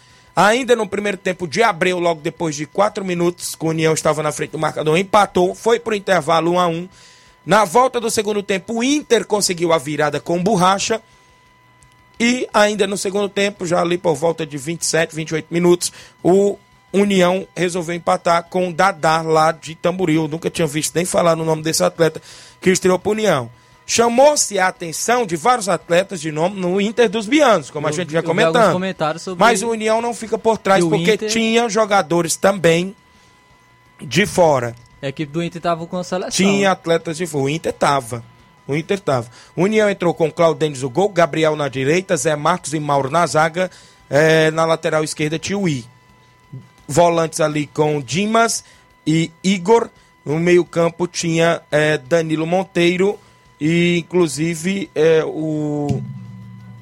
Speaker 1: Ainda no primeiro tempo de Abreu, logo depois de quatro minutos, com o União estava na frente do marcador, empatou, foi para o intervalo 1 a 1 Na volta do segundo tempo, o Inter conseguiu a virada com borracha. E ainda no segundo tempo, já ali por volta de 27, 28 minutos, o União resolveu empatar com o Dadá lá de Tamboril. Nunca tinha visto nem falar no nome desse atleta que estreou para União. Chamou-se a atenção de vários atletas de nome no Inter dos Bianos, como a gente já comentando. Mas o União não fica por trás, porque Inter... tinha jogadores também de fora.
Speaker 2: A equipe do Inter estava com a seleção.
Speaker 1: Tinha atletas de fora. O Inter estava. O Inter estava. União entrou com Claudênis o gol, Gabriel na direita, Zé Marcos e Mauro na zaga. É, na lateral esquerda, Tiuí volantes ali com Dimas e Igor. No meio-campo tinha é, Danilo Monteiro e, inclusive, é, o,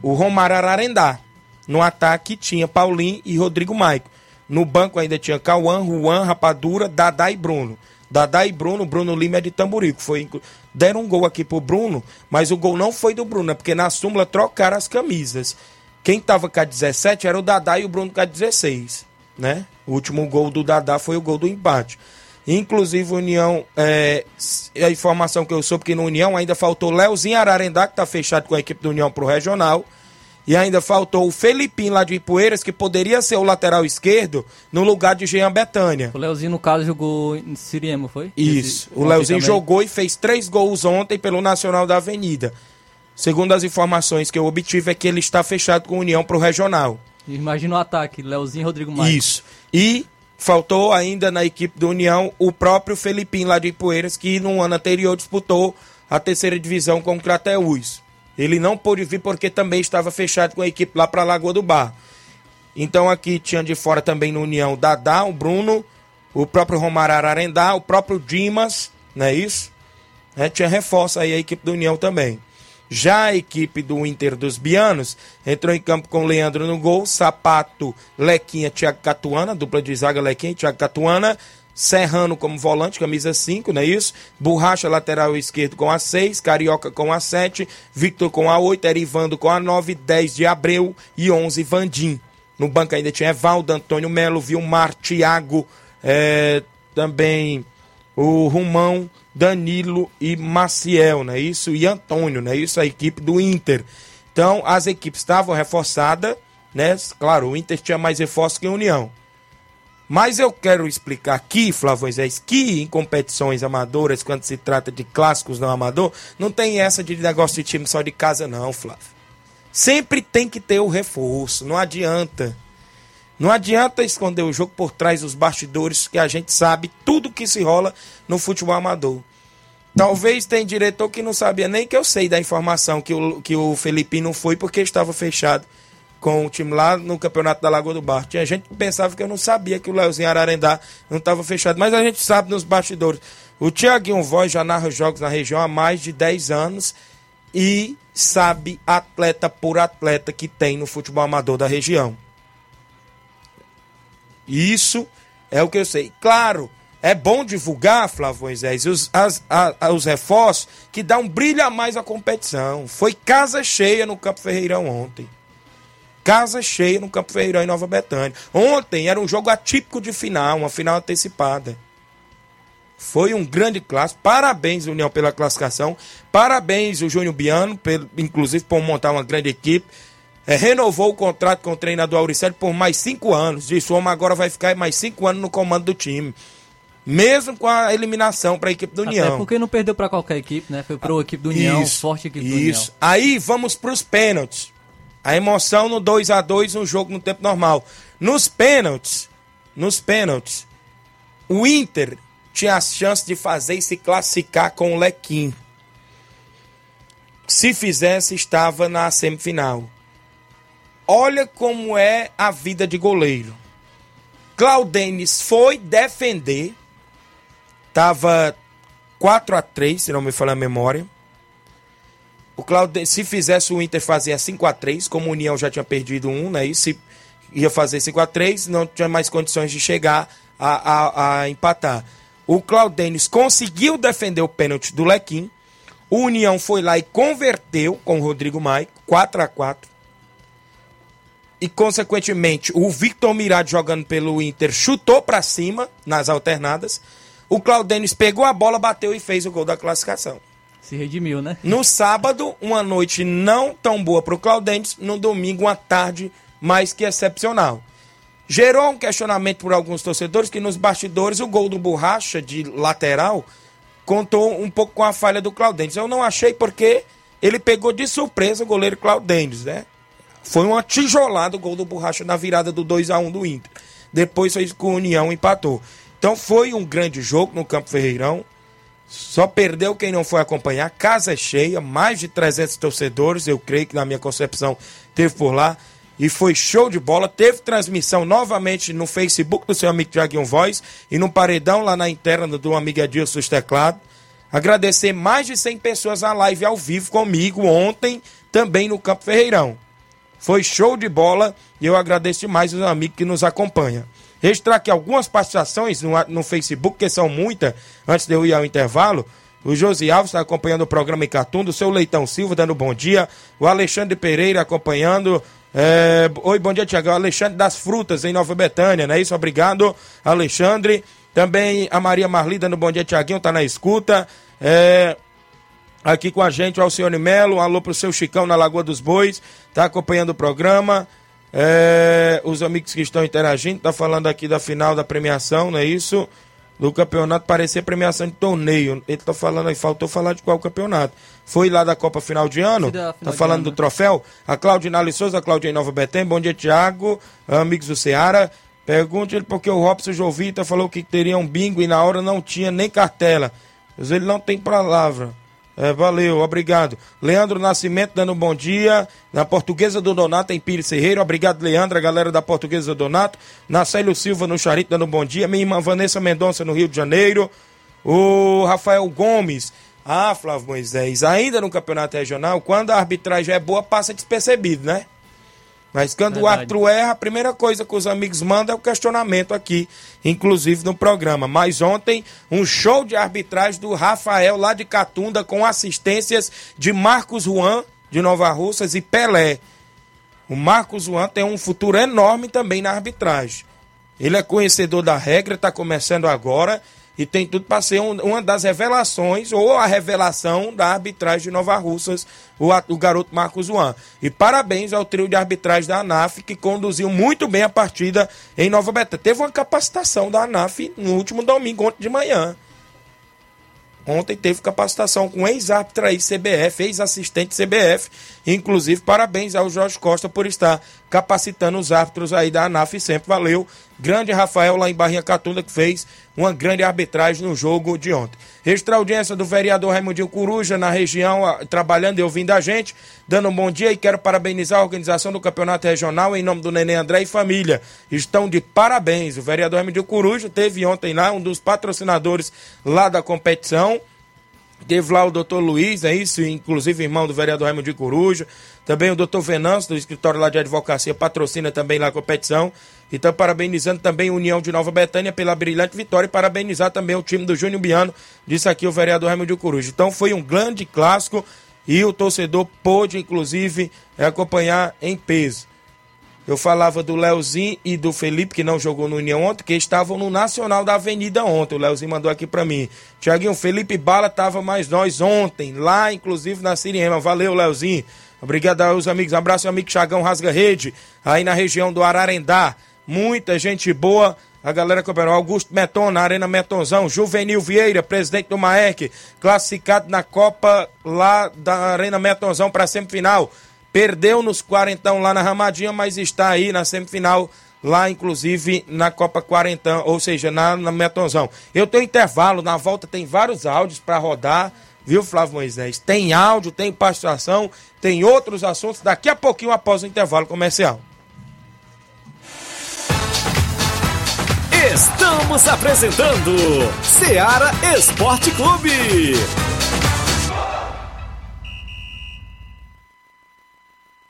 Speaker 1: o Romar Ararendá. No ataque tinha Paulinho e Rodrigo Maico. No banco ainda tinha Cauã, Juan, Rapadura, Dadá e Bruno. Dadá e Bruno, Bruno Lima é de Tamborico. Foi, deram um gol aqui pro Bruno, mas o gol não foi do Bruno, é porque na súmula trocaram as camisas. Quem tava com a 17 era o Dadá e o Bruno com a 16 né? O último gol do Dadá foi o gol do empate. Inclusive, União, é, a informação que eu soube que no União ainda faltou Leozinho Ararendá, que está fechado com a equipe do União para o Regional. E ainda faltou o Felipinho lá de Ipueiras, que poderia ser o lateral esquerdo, no lugar de Jean Betânia.
Speaker 2: O Leozinho, no caso, jogou em Siriema, foi?
Speaker 1: Isso. Esse, o Leozinho jogou e fez três gols ontem pelo Nacional da Avenida. Segundo as informações que eu obtive, é que ele está fechado com a União para o Regional.
Speaker 2: Imagina o ataque, Leozinho e Rodrigo Maia.
Speaker 1: Isso. E faltou ainda na equipe do União o próprio Felipinho lá de Ipueiras, que no ano anterior disputou a terceira divisão com o Crateús. Ele não pôde vir porque também estava fechado com a equipe lá para Lagoa do Bar. Então aqui tinha de fora também no União Dadá, o Bruno, o próprio Romar Ararendá, o próprio Dimas, não é isso? É, tinha reforço aí a equipe do União também. Já a equipe do Inter dos Bianos entrou em campo com Leandro no gol, Sapato, Lequinha, Thiago Catuana, dupla de zaga Lequinha Thiago Catuana, Serrano como volante, camisa 5, não é isso? Borracha lateral esquerdo com a 6, Carioca com a 7, Victor com a 8, Erivando com a 9, 10 de Abreu e 11 Vandim. No banco ainda tinha Evaldo, Antônio Melo, Vilmar, Thiago, é, também o Rumão, Danilo e Maciel, não é isso? E Antônio, não é isso? A equipe do Inter. Então, as equipes estavam reforçadas, né? Claro, o Inter tinha mais reforços que a União. Mas eu quero explicar aqui, Flávio Moisés, que em competições amadoras, quando se trata de clássicos não amador, não tem essa de negócio de time só de casa, não, Flávio. Sempre tem que ter o reforço, não adianta. Não adianta esconder o jogo por trás dos bastidores, que a gente sabe tudo que se rola no futebol amador. Talvez tem diretor que não sabia nem que eu sei da informação que o, que o Felipe não foi porque estava fechado com o time lá no Campeonato da Lagoa do Bar. Tinha gente que pensava que eu não sabia que o Leozinho Ararendá não estava fechado, mas a gente sabe nos bastidores. O Tiaguinho Voz já narra jogos na região há mais de 10 anos e sabe atleta por atleta que tem no futebol amador da região. Isso é o que eu sei. Claro, é bom divulgar, Flávio Moisés, os, as, a, os reforços que dá um brilho a mais à competição. Foi casa cheia no Campo Ferreirão ontem. Casa cheia no Campo Ferreirão em Nova Betânia. Ontem era um jogo atípico de final, uma final antecipada. Foi um grande clássico. Parabéns, União, pela classificação. Parabéns, o Júnior Biano, pelo, inclusive, por montar uma grande equipe é, renovou o contrato com o treinador Auricelli por mais cinco anos. Disse, o homem agora vai ficar mais cinco anos no comando do time. Mesmo com a eliminação para a equipe do União. Até
Speaker 2: porque não perdeu para qualquer equipe, né? Foi para a equipe do União, isso, forte equipe do União. Isso.
Speaker 1: Aí vamos para os pênaltis. A emoção no 2 a 2 no jogo no tempo normal. Nos pênaltis, nos pênaltis, o Inter tinha a chance de fazer e se classificar com o Lequim. Se fizesse, estava na semifinal. olha como é a vida de goleiro. Claudenis foi defender, tava 4 a 3 se não me falha a memória. O Claude, se fizesse o Inter fazia 5 a 3 como o União já tinha perdido um, né? E se ia fazer 5 a 3 não tinha mais condições de chegar a, a, a empatar. O Claudenis conseguiu defender o pênalti do Lequim. O União foi lá e converteu com o Rodrigo Maia, 4 a 4 E, consequentemente, o Victor Mirade jogando pelo Inter chutou para cima nas alternadas. O Claudenis pegou a bola, bateu e fez o gol da classificação.
Speaker 2: Se redimiu, né?
Speaker 1: No sábado, uma noite não tão boa para o Claudentes. No domingo, uma tarde mais que excepcional. Gerou um questionamento por alguns torcedores que nos bastidores o gol do Borracha de lateral contou um pouco com a falha do Claudentes. Eu não achei porque ele pegou de surpresa o goleiro Claudentes, né? Foi uma tijolada o gol do Borracha na virada do 2 a 1 do Inter. Depois fez com o União empatou. Então foi um grande jogo no Campo Ferreirão. Só perdeu quem não foi acompanhar. Casa cheia, mais de 300 torcedores, eu creio que na minha concepção teve por lá. E foi show de bola. Teve transmissão novamente no Facebook do seu amigo Tiaguinho Voz e no paredão lá na interna do amigo Adilson Teclado. Agradecer mais de 100 pessoas na live ao vivo comigo ontem, também no Campo Ferreirão. Foi show de bola e eu agradeço demais os amigos que nos acompanham. Registrar aqui algumas participações no, no Facebook, que são muitas, antes de eu ir ao intervalo. O Josi Alves está acompanhando o programa em o seu Leitão Silva dando bom dia, o Alexandre Pereira acompanhando. É... Oi, bom dia, Tiago. Alexandre das Frutas, em Nova Betânia, não é isso? Obrigado, Alexandre. Também a Maria Marli dando bom dia, Tiaguinho, tá na escuta. É... Aqui com a gente o Alcione Melo, um alô pro seu Chicão na Lagoa dos Bois, tá acompanhando o programa. É, os amigos que estão interagindo, tá falando aqui da final da premiação, não é isso? Do campeonato, parecia premiação de torneio. Ele tá falando aí, faltou falar de qual campeonato. Foi lá da Copa Final de Ano? Final tá falando ano. do troféu? A Claudina Souza, a Claudinha Nova Betém, bom dia, Tiago, amigos do Ceará. Pergunte ele porque o Robson Jovita falou que teria um bingo e na hora não tinha nem cartela. Mas ele não tem palavra. É, valeu, obrigado. Leandro Nascimento dando um bom dia. Na Portuguesa do Donato, em Pires Ferreira. Obrigado, Leandro, a galera da Portuguesa do Donato. Nacélio Silva no Charito dando um bom dia. Minha irmã Vanessa Mendonça no Rio de Janeiro. O Rafael Gomes. Ah, Flávio Moisés, ainda no campeonato regional, quando a arbitragem é boa, passa despercebido, né? Mas quando Verdade. o árbitro erra, a primeira coisa que os amigos mandam é o questionamento aqui, inclusive no programa. Mas ontem, um show de arbitragem do Rafael lá de Catunda, com assistências de Marcos Juan, de Nova Russas, e Pelé. O Marcos Juan tem um futuro enorme também na arbitragem. Ele é conhecedor da regra, está começando agora e tem tudo para ser um, uma das revelações, ou a revelação da arbitragem de Nova Russas, o, o garoto Marcos Juan. E parabéns ao trio de arbitragem da ANAF, que conduziu muito bem a partida em Nova Betânia. Teve uma capacitação da ANAF no último domingo, ontem de manhã. Ontem teve capacitação com ex-árbitro aí, CBF, ex-assistente CBF. Inclusive, parabéns ao Jorge Costa por estar capacitando os árbitros aí da ANAF. Sempre valeu. Grande Rafael lá em Barrinha Catunda que fez uma grande arbitragem no jogo de ontem. Registrar audiência do vereador Raimundinho Coruja na região, trabalhando e ouvindo a gente, dando um bom dia e quero parabenizar a organização do campeonato regional em nome do Neném André e família. Estão de parabéns. O vereador Raimundinho Coruja teve ontem lá um dos patrocinadores lá da competição. Teve lá o doutor Luiz, é isso, inclusive irmão do vereador Raimundo de Coruja. Também o doutor Venâncio, do escritório lá de advocacia, patrocina também lá a competição. Então, parabenizando também a União de Nova Betânia pela brilhante vitória e parabenizar também o time do Júnior Biano, disse aqui o vereador Raimundo de Coruja. Então, foi um grande clássico e o torcedor pôde, inclusive, acompanhar em peso. Eu falava do Leozinho e do Felipe, que não jogou no União ontem, que estavam no Nacional da Avenida ontem. O Leozinho mandou aqui para mim. Tiaguinho, Felipe Bala tava mais nós ontem, lá inclusive na Siriema. Valeu, Leozinho. Obrigado aos amigos. Abraço, amigo Chagão Rasga Rede, aí na região do Ararendá. Muita gente boa. A galera acompanhou. Augusto Meton, na Arena Metonzão. Juvenil Vieira, presidente do Maek, classificado na Copa lá da Arena Metonzão para semifinal. Perdeu nos quarentão lá na Ramadinha, mas está aí na semifinal, lá inclusive na Copa Quarentão, ou seja, na, na Metonzão. Eu tenho intervalo, na volta tem vários áudios para rodar. viu, Flávio Moisés? Tem áudio, tem participação, tem outros assuntos daqui a pouquinho após o intervalo comercial.
Speaker 3: Estamos apresentando Seara Esporte Clube.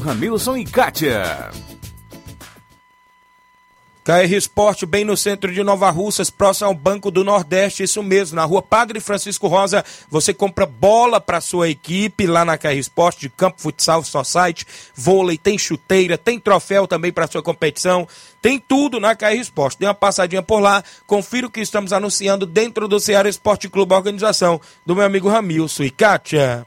Speaker 6: Ramilson e Kátia.
Speaker 1: KR Esporte, bem no centro de Nova Russas, próximo ao Banco do Nordeste, isso mesmo, na rua Padre Francisco Rosa, você compra bola para sua equipe lá na KR Esporte, de campo, futsal, society, vôlei, tem chuteira, tem troféu também para sua competição, tem tudo na KR Esporte. Dê uma passadinha por lá, confira o que estamos anunciando dentro do Ceará Esporte Clube, organização do meu amigo Ramilson e Kátia.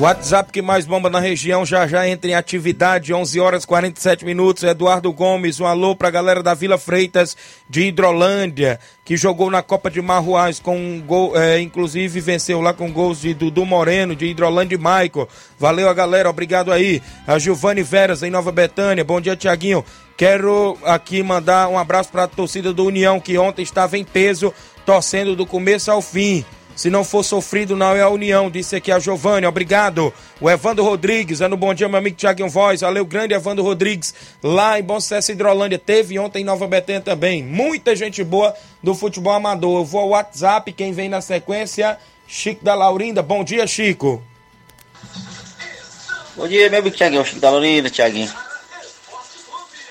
Speaker 1: WhatsApp que mais bomba na região já já entra em atividade, 11 horas 47 minutos. Eduardo Gomes, um alô pra galera da Vila Freitas de Hidrolândia, que jogou na Copa de Marruás com um gol, é, inclusive venceu lá com gols de Dudu Moreno, de Hidrolândia e Maico. Valeu a galera, obrigado aí. A Giovanni Veras em Nova Betânia. Bom dia, Tiaguinho. Quero aqui mandar um abraço para a torcida do União, que ontem estava em peso, torcendo do começo ao fim. Se não for sofrido, não é a união, disse aqui a Giovanni, obrigado. O Evandro Rodrigues, é no bom dia, meu amigo Tiaguinho Voz. Valeu, grande Evandro Rodrigues, lá em Bom Sucesso Hidrolândia. Teve ontem em Nova Betânia também. Muita gente boa do futebol amador. Eu vou ao WhatsApp, quem vem na sequência, Chico da Laurinda. Bom dia, Chico.
Speaker 8: Bom dia, meu amigo Tiaguinho, Chico da Laurinda, Tiaguinho.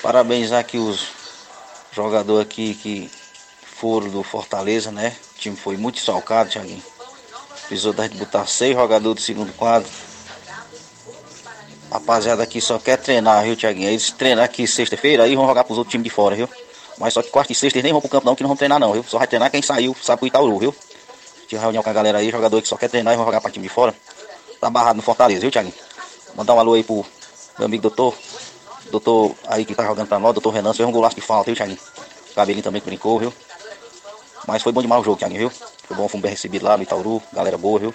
Speaker 8: Parabenizar aqui os jogadores aqui que foram do Fortaleza, né? Time foi muito salcado, Thiaguinho. Precisou da gente botar seis jogadores do segundo quadro. Rapaziada aqui só quer treinar, viu, Thiaguinho? Eles treinam aqui sexta-feira, aí vão jogar pros outros times de fora, viu? Mas só que quarta e sexta eles nem vão pro campo não, que não vão treinar não, viu? Só vai treinar quem saiu, sabe pro Itaúru, viu? Tive reunião com a galera aí, jogador que só quer treinar e vão jogar pra time de fora. Tá barrado no Fortaleza, viu, Thiaguinho? Mandar um alô aí pro meu amigo doutor. Doutor aí que tá jogando pra nós, doutor Renan, fez um golaço de falta, viu, Thiaguinho? Cabelinho também brincou, viu? Mas foi bom demais o jogo, Thiaguinho, viu? Foi bom, fomos bem recebidos lá no Itaúru, galera boa, viu?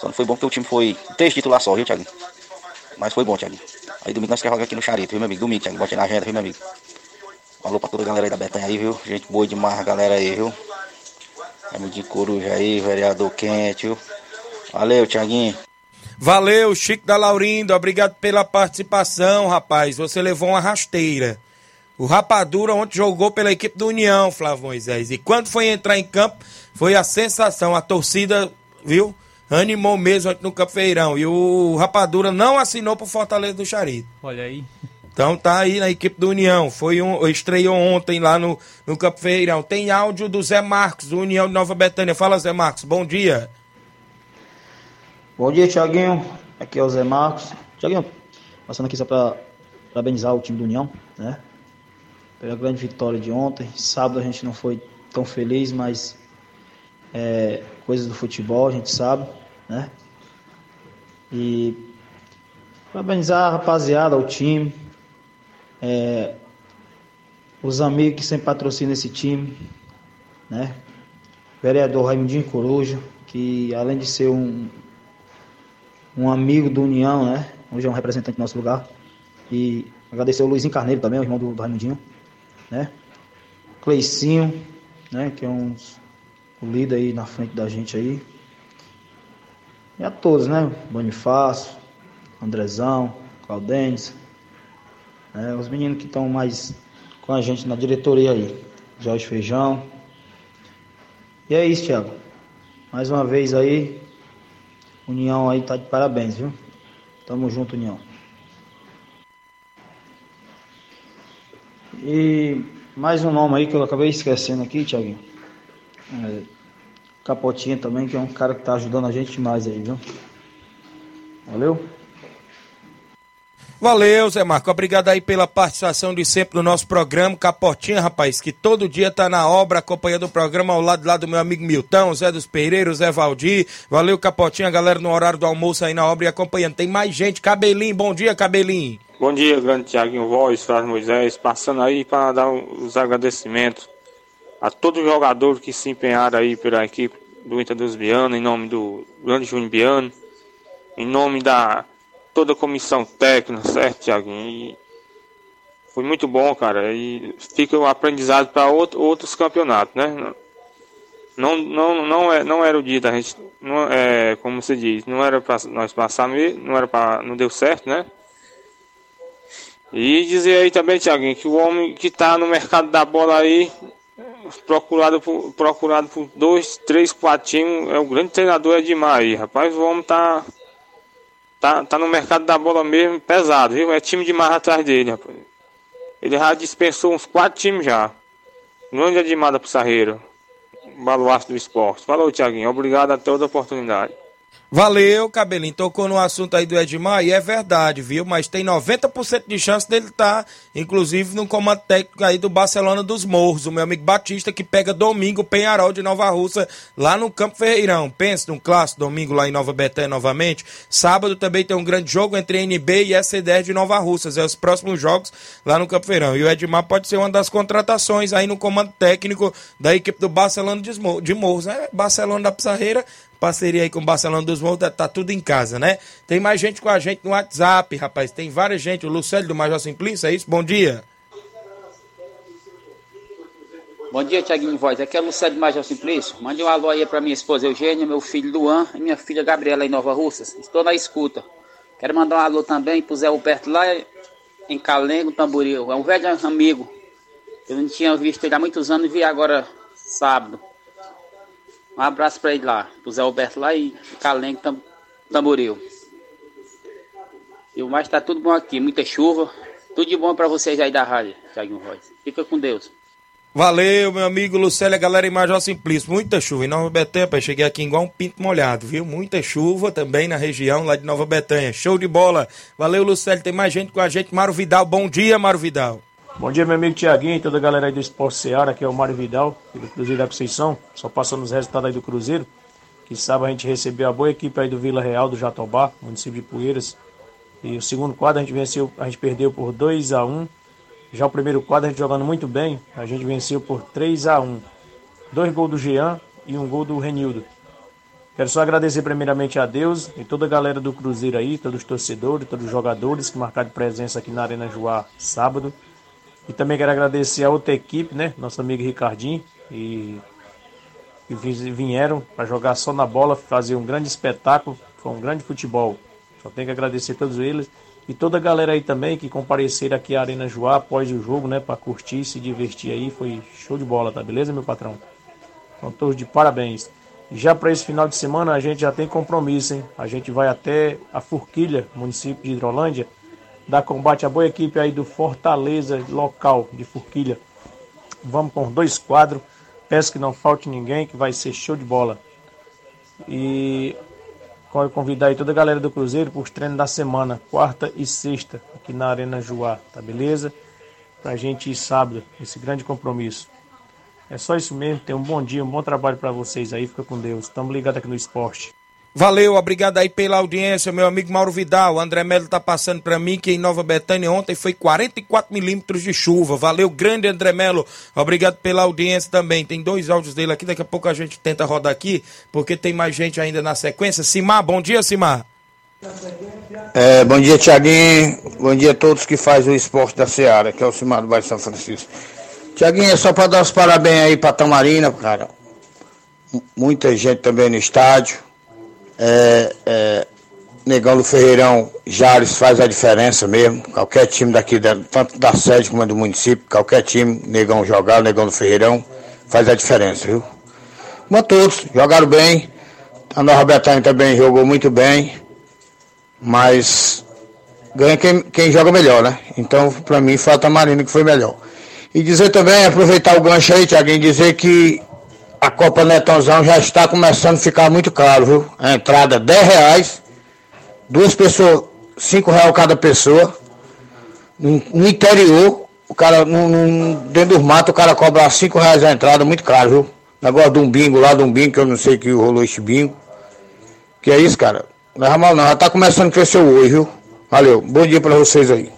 Speaker 8: Só não foi bom porque o time foi três titular só, viu, Thiaguinho? Mas foi bom, Thiaguinho. Aí domingo nós queremos jogar aqui no Charito, viu, meu amigo? Domingo, Thiaguinho, bote na agenda, viu, meu amigo? Falou pra toda a galera aí da Betanha aí, viu? Gente boa demais, galera aí, viu? De Coruja aí, vereador quente, viu? Valeu, Thiaguinho.
Speaker 1: Valeu, Chico da Laurinda. Obrigado pela participação, rapaz. Você levou uma rasteira. O Rapadura ontem jogou pela equipe do União, Flávio Moisés. E quando foi entrar em campo, foi a sensação. A torcida, viu? Animou mesmo ontem no Campo Feirão. E o Rapadura não assinou pro Fortaleza do Charito.
Speaker 2: Olha aí.
Speaker 1: Então tá aí na equipe do União. Foi um, estreou ontem lá no, no Campo Feirão. Tem áudio do Zé Marcos, do União de Nova Betânia. Fala, Zé Marcos. Bom dia.
Speaker 9: Bom dia, Tiaguinho. Aqui é o Zé Marcos. Tiaguinho, passando aqui só para parabenizar o time do União, né? Pela grande vitória de ontem. Sábado a gente não foi tão feliz, mas é, coisas do futebol, a gente sabe, né? E parabenizar a rapaziada, o time, é, os amigos que sempre patrocinam esse time, né? Vereador Raimundinho Coruja, que além de ser um, um amigo do União, né? Hoje é um representante do nosso lugar. E agradecer o Luizinho Carneiro também, o irmão do, do Raimundinho, né? Cleicinho, né? Que é um líder aí na frente da gente aí. E a todos, né? Bonifácio, Andrezão, Claudênis, né? os meninos que estão mais com a gente na diretoria aí. Jorge Feijão. E é isso, Thiago. Mais uma vez aí, União aí tá de parabéns, viu? Tamo junto, União. E mais um nome aí que eu acabei esquecendo aqui, Thiaguinho. É, Capotinha também, que é um cara que tá ajudando a gente demais aí, viu? Valeu?
Speaker 1: Valeu, Zé Marco. Obrigado aí pela participação de sempre no nosso programa. Capotinha, rapaz, que todo dia tá na obra acompanhando o programa ao lado lá do meu amigo Milton, Zé dos Pereiros, Zé Valdir. Valeu, Capotinha, galera no horário do almoço aí na obra e acompanhando. Tem mais gente. Cabelinho, bom dia, Cabelinho.
Speaker 10: Bom dia, grande Tiaguinho Voz, Flávio Moisés, passando aí para dar os agradecimentos a todos os jogadores que se empenharam aí pela equipe do Inter dos Biano, em nome do grande Júnior Biano, em nome da toda a comissão técnica, certo, Tiaguinho? Foi muito bom, cara. E fica um aprendizado para outro, outros campeonatos, né? Não, não, não, é, não era o dia da gente, não, é, como você diz, não era para nós passar, não era para, não deu certo, né? E dizer aí também, Tiaguinho, que o homem que está no mercado da bola aí, procurado por, procurado por dois, três, quatro times, é o grande treinador Edmar aí, rapaz, o homem tá Tá, tá no mercado da bola mesmo pesado, viu? É time demais atrás dele, rapaz. Ele já dispensou uns quatro times já. Grande Edmar pro Sarreiro. Baluarte do esporte. Falou, Tiaguinho. Obrigado a toda a oportunidade.
Speaker 1: Valeu, Cabelinho. Tocou no assunto aí do Edmar e é verdade, viu? Mas tem 90% de chance dele estar, tá, inclusive, no comando técnico aí do Barcelona dos Morros, o meu amigo Batista, que pega domingo Penharol de Nova Russa, lá no Campo Ferreirão. Pensa num clássico, domingo lá em Nova Betânia novamente. Sábado também tem um grande jogo entre NB e SC10 de Nova Russas. É os próximos jogos lá no Campo Ferreirão. E o Edmar pode ser uma das contratações aí no comando técnico da equipe do Barcelona de Morros, né? Barcelona da Pizarreira parceria aí com o Barcelona dos Morros, tá, tudo em casa, né? Tem mais gente com a gente no WhatsApp, rapaz. Tem várias gente. O Lucélio do Major Simplício, é isso? Bom dia.
Speaker 11: Bom dia, Tiaguinho Voz. Aqui é o Lucélio do Major Simplício. Mande um alô aí para minha esposa Eugênia, meu filho Luan e minha filha Gabriela em Nova Russas. Estou na escuta. Quero mandar um alô também pro Zé Alberto lá em Calengo, Tamboril. É um velho amigo. Eu não tinha visto ele há muitos anos e vi agora sábado. Um abraço para ele lá, pro Zé Alberto lá e Calengo Tam, Tamboril. E o mais tá tudo bom aqui, muita chuva. Tudo de bom para vocês aí da rádio, Thiago Voz. Fica com Deus.
Speaker 1: Valeu, meu amigo Lucélia, galera em Major Simplício. Muita chuva em Nova Betânia, pai. Cheguei aqui igual um pinto molhado, viu? Muita chuva também na região lá de Nova Betânia. Show de bola. Valeu, Lucélia. Tem mais gente com a gente. Mário Vidal, bom dia, Mário Vidal.
Speaker 12: Bom dia, meu amigo Tiaguinho e toda a galera aí do Esporte Seara, aqui é o Mário Vidal, do Cruzeiro da Conceição, só passando os resultados aí do Cruzeiro, que sabe a gente recebeu a boa equipe aí do Vila Real, do Jatobá, município de Poeiras, e o segundo quadro a gente venceu, a gente perdeu por 2 a 1 já o primeiro quadro a gente jogando muito bem, a gente venceu por 3 a 1 dois gols do Jean e um gol do Renildo. Quero só agradecer primeiramente a Deus e toda a galera do Cruzeiro aí, todos os torcedores, todos os jogadores que marcaram presença aqui na Arena Joá sábado. E também quero agradecer a outra equipe, né? Nosso amigo Ricardinho, e, e vieram para jogar só na bola, fazer um grande espetáculo, foi um grande futebol. Só tenho que agradecer a todos eles. E toda a galera aí também que compareceram aqui à Arena Joá após o jogo, né? Para curtir, se divertir aí. Foi show de bola, tá beleza, meu patrão? Então, todos de parabéns. Já para esse final de semana a gente já tem compromisso, hein? A gente vai até a Forquilha, município de Hidrolândia da combate a boa equipe aí do Fortaleza local de Forquilha. Vamos com dois quadros. Peço que não falte ninguém, que vai ser show de bola. E quero convidar aí toda a galera do Cruzeiro para os treinos da semana, quarta e sexta, aqui na Arena Juá, tá beleza? Pra gente ir sábado, esse grande compromisso. É só isso mesmo, tenham um bom dia, um bom trabalho para vocês aí, fica com Deus. Estamos ligados aqui no esporte.
Speaker 1: Valeu, obrigado aí pela audiência, meu amigo Mauro Vidal. O André Melo tá passando para mim que em Nova Betânia ontem foi 44 milímetros de chuva. Valeu, grande André Melo. Obrigado pela audiência também. Tem dois áudios dele aqui, daqui a pouco a gente tenta rodar aqui, porque tem mais gente ainda na sequência. Simar, bom dia, Simar.
Speaker 13: É, bom dia, Tiaguinho. Bom dia a todos que fazem o esporte da Seara, que é o Simar do Bairro São Francisco. Tiaguinho, é só para dar os parabéns aí pra Tamarina, cara. Muita gente também no estádio é, é, Negão do Ferreirão, Jales faz a diferença mesmo. Qualquer time daqui, tanto da sede como do município, qualquer time, Negão jogar, Negão do Ferreirão, faz a diferença, viu? Mas todos jogaram bem. A Nova Betânia também jogou muito bem. Mas ganha quem, quem joga melhor, né? Então, pra mim, foi a Tamarina que foi melhor. E dizer também, aproveitar o gancho aí, Tiaguinho, dizer que a Copa Netãozão já está começando a ficar muito caro, viu? A entrada 10 reais, duas pessoas, 5 reais cada pessoa. No, interior, o cara, no, no, dentro do mato, o cara cobra 5 reais a entrada, muito caro, viu? Negócio de um bingo lá, de um bingo, que eu não sei que rolou esse bingo. Que é isso, cara? Não é mal não, já tá começando a crescer hoje, viu? Valeu, bom dia para vocês aí.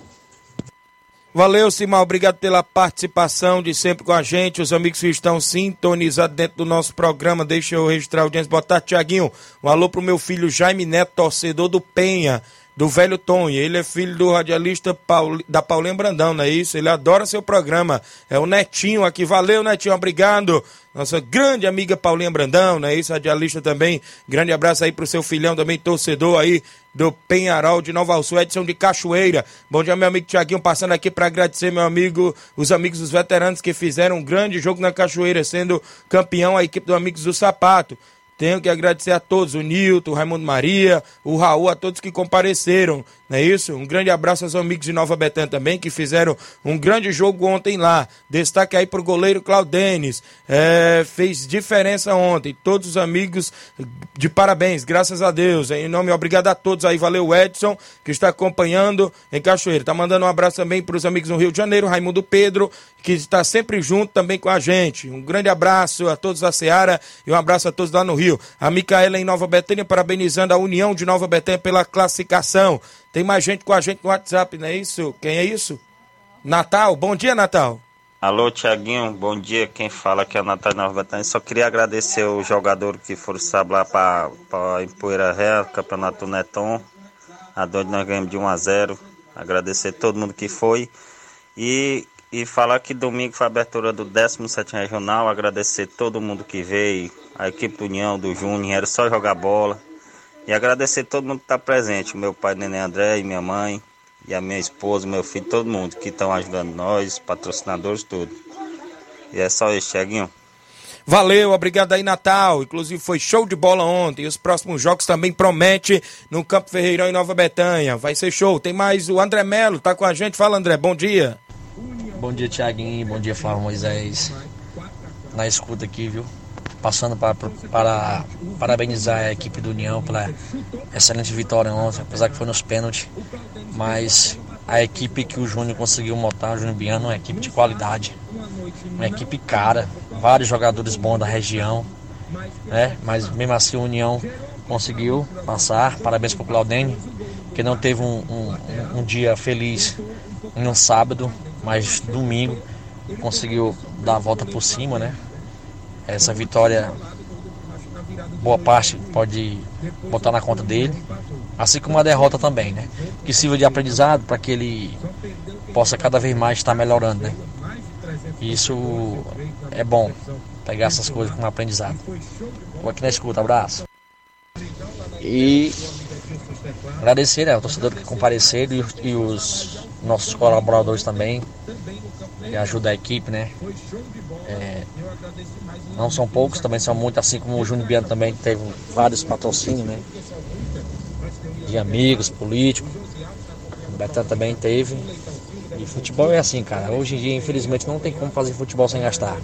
Speaker 1: Valeu, Simão. Obrigado pela participação de sempre com a gente. Os amigos que estão sintonizados dentro do nosso programa. Deixa eu registrar a audiência. Boa tarde, Tiaguinho. Um alô pro meu filho Jaime Neto, torcedor do Penha, do velho Tom. Ele é filho do radialista Paul... da Paulinha Brandão, não é isso? Ele adora seu programa. É o Netinho aqui. Valeu, Netinho. Obrigado. Nossa grande amiga Paulinha Brandão, não é isso? Radialista também. Grande abraço aí pro seu filhão também, torcedor aí do Penharol de Nova Sul, Edson de Cachoeira. Bom dia, meu amigo Tiaguinho, passando aqui para agradecer, meu amigo, os amigos dos veteranos que fizeram um grande jogo na Cachoeira, sendo campeão a equipe do Amigos do Sapato. Tenho que agradecer a todos, o Nilton, o Raimundo Maria, o Raul, a todos que compareceram, não é isso? Um grande abraço aos amigos de Nova Betânia também, que fizeram um grande jogo ontem lá. Destaque aí pro goleiro Claudenes, é, fez diferença ontem. Todos os amigos de parabéns, graças a Deus. Em nome, obrigado a todos aí, valeu Edson, que está acompanhando em Cachoeira. Tá mandando um abraço também para os amigos no Rio de Janeiro, Raimundo Pedro, que está sempre junto também com a gente. Um grande abraço a todos da Seara e um abraço a todos lá no Rio. A Micaela em Nova Betânia, parabenizando a União de Nova Betânia pela classificação. Tem mais gente com a gente no WhatsApp, não é isso? Quem é isso? Natal, bom dia, Natal.
Speaker 14: Alô, Tiaguinho, bom dia. Quem fala aqui é o Natal Nova. Só queria agradecer o jogador que foram lá para Empoeira Ré, Campeonato Neton. A dois nós ganhamos de 1 a 0. Agradecer todo mundo que foi. E, e falar que domingo foi a abertura do 17 Regional. Agradecer todo mundo que veio, a equipe do União, do Júnior. Era só jogar bola. E agradecer todo mundo que está presente, meu pai Nenê André e minha mãe, e a minha esposa, meu filho, todo mundo que estão ajudando nós, patrocinadores, tudo. E é só isso, Tiaguinho.
Speaker 1: Valeu, obrigado aí, Natal. Inclusive foi show de bola ontem. E os próximos jogos também promete no Campo Ferreirão em Nova Betânia. Vai ser show. Tem mais o André Melo, tá com a gente. Fala, André, bom dia.
Speaker 15: Bom dia, Tiaguinho. Bom dia, Flávio Moisés. Na escuta aqui, viu? Passando para, para parabenizar a equipe do União pela excelente vitória ontem, apesar que foi nos pênaltis, mas a equipe que o Júnior conseguiu montar, o Júnior Biano, é uma equipe de qualidade, uma equipe cara, vários jogadores bons da região, né? mas mesmo assim o União conseguiu passar, parabéns para o Claudene, que não teve um, um, um dia feliz em um sábado, mas domingo conseguiu dar a volta por cima, né? Essa vitória, boa parte pode botar na conta dele, assim como a derrota também, né? Que sirva de aprendizado para que ele possa cada vez mais estar melhorando, né? Isso é bom, pegar essas coisas como aprendizado. Vou aqui na escuta, abraço. E agradecer né, ao torcedor que compareceram e, e os nossos colaboradores também, que ajudam a equipe, né? É, não são poucos, também são muitos, assim como o Júnior Biano também teve vários patrocínios, né? De amigos, políticos. O Betão também teve. E futebol é assim, cara. Hoje em dia, infelizmente, não tem como fazer futebol sem gastar.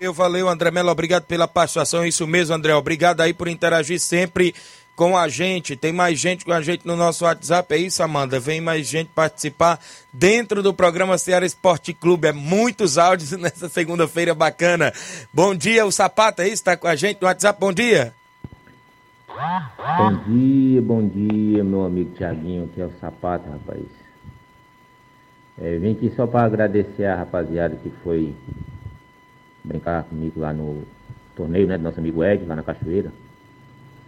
Speaker 1: Eu valeu, André Melo, obrigado pela participação. Isso mesmo, André. Obrigado aí por interagir sempre com a gente. Tem mais gente com a gente no nosso WhatsApp. É isso, Amanda? Vem mais gente participar dentro do programa Ceará Esporte Clube. É muitos áudios [laughs] nessa segunda-feira bacana. Bom dia, o é isso? Está com a gente no WhatsApp. Bom dia.
Speaker 16: Bom dia, bom dia, meu amigo Tiaguinho, que é o Sapato, rapaz. É, vim aqui só para agradecer a rapaziada que foi brincar comigo lá no torneio, né, do nosso amigo Ed, lá na Cachoeira.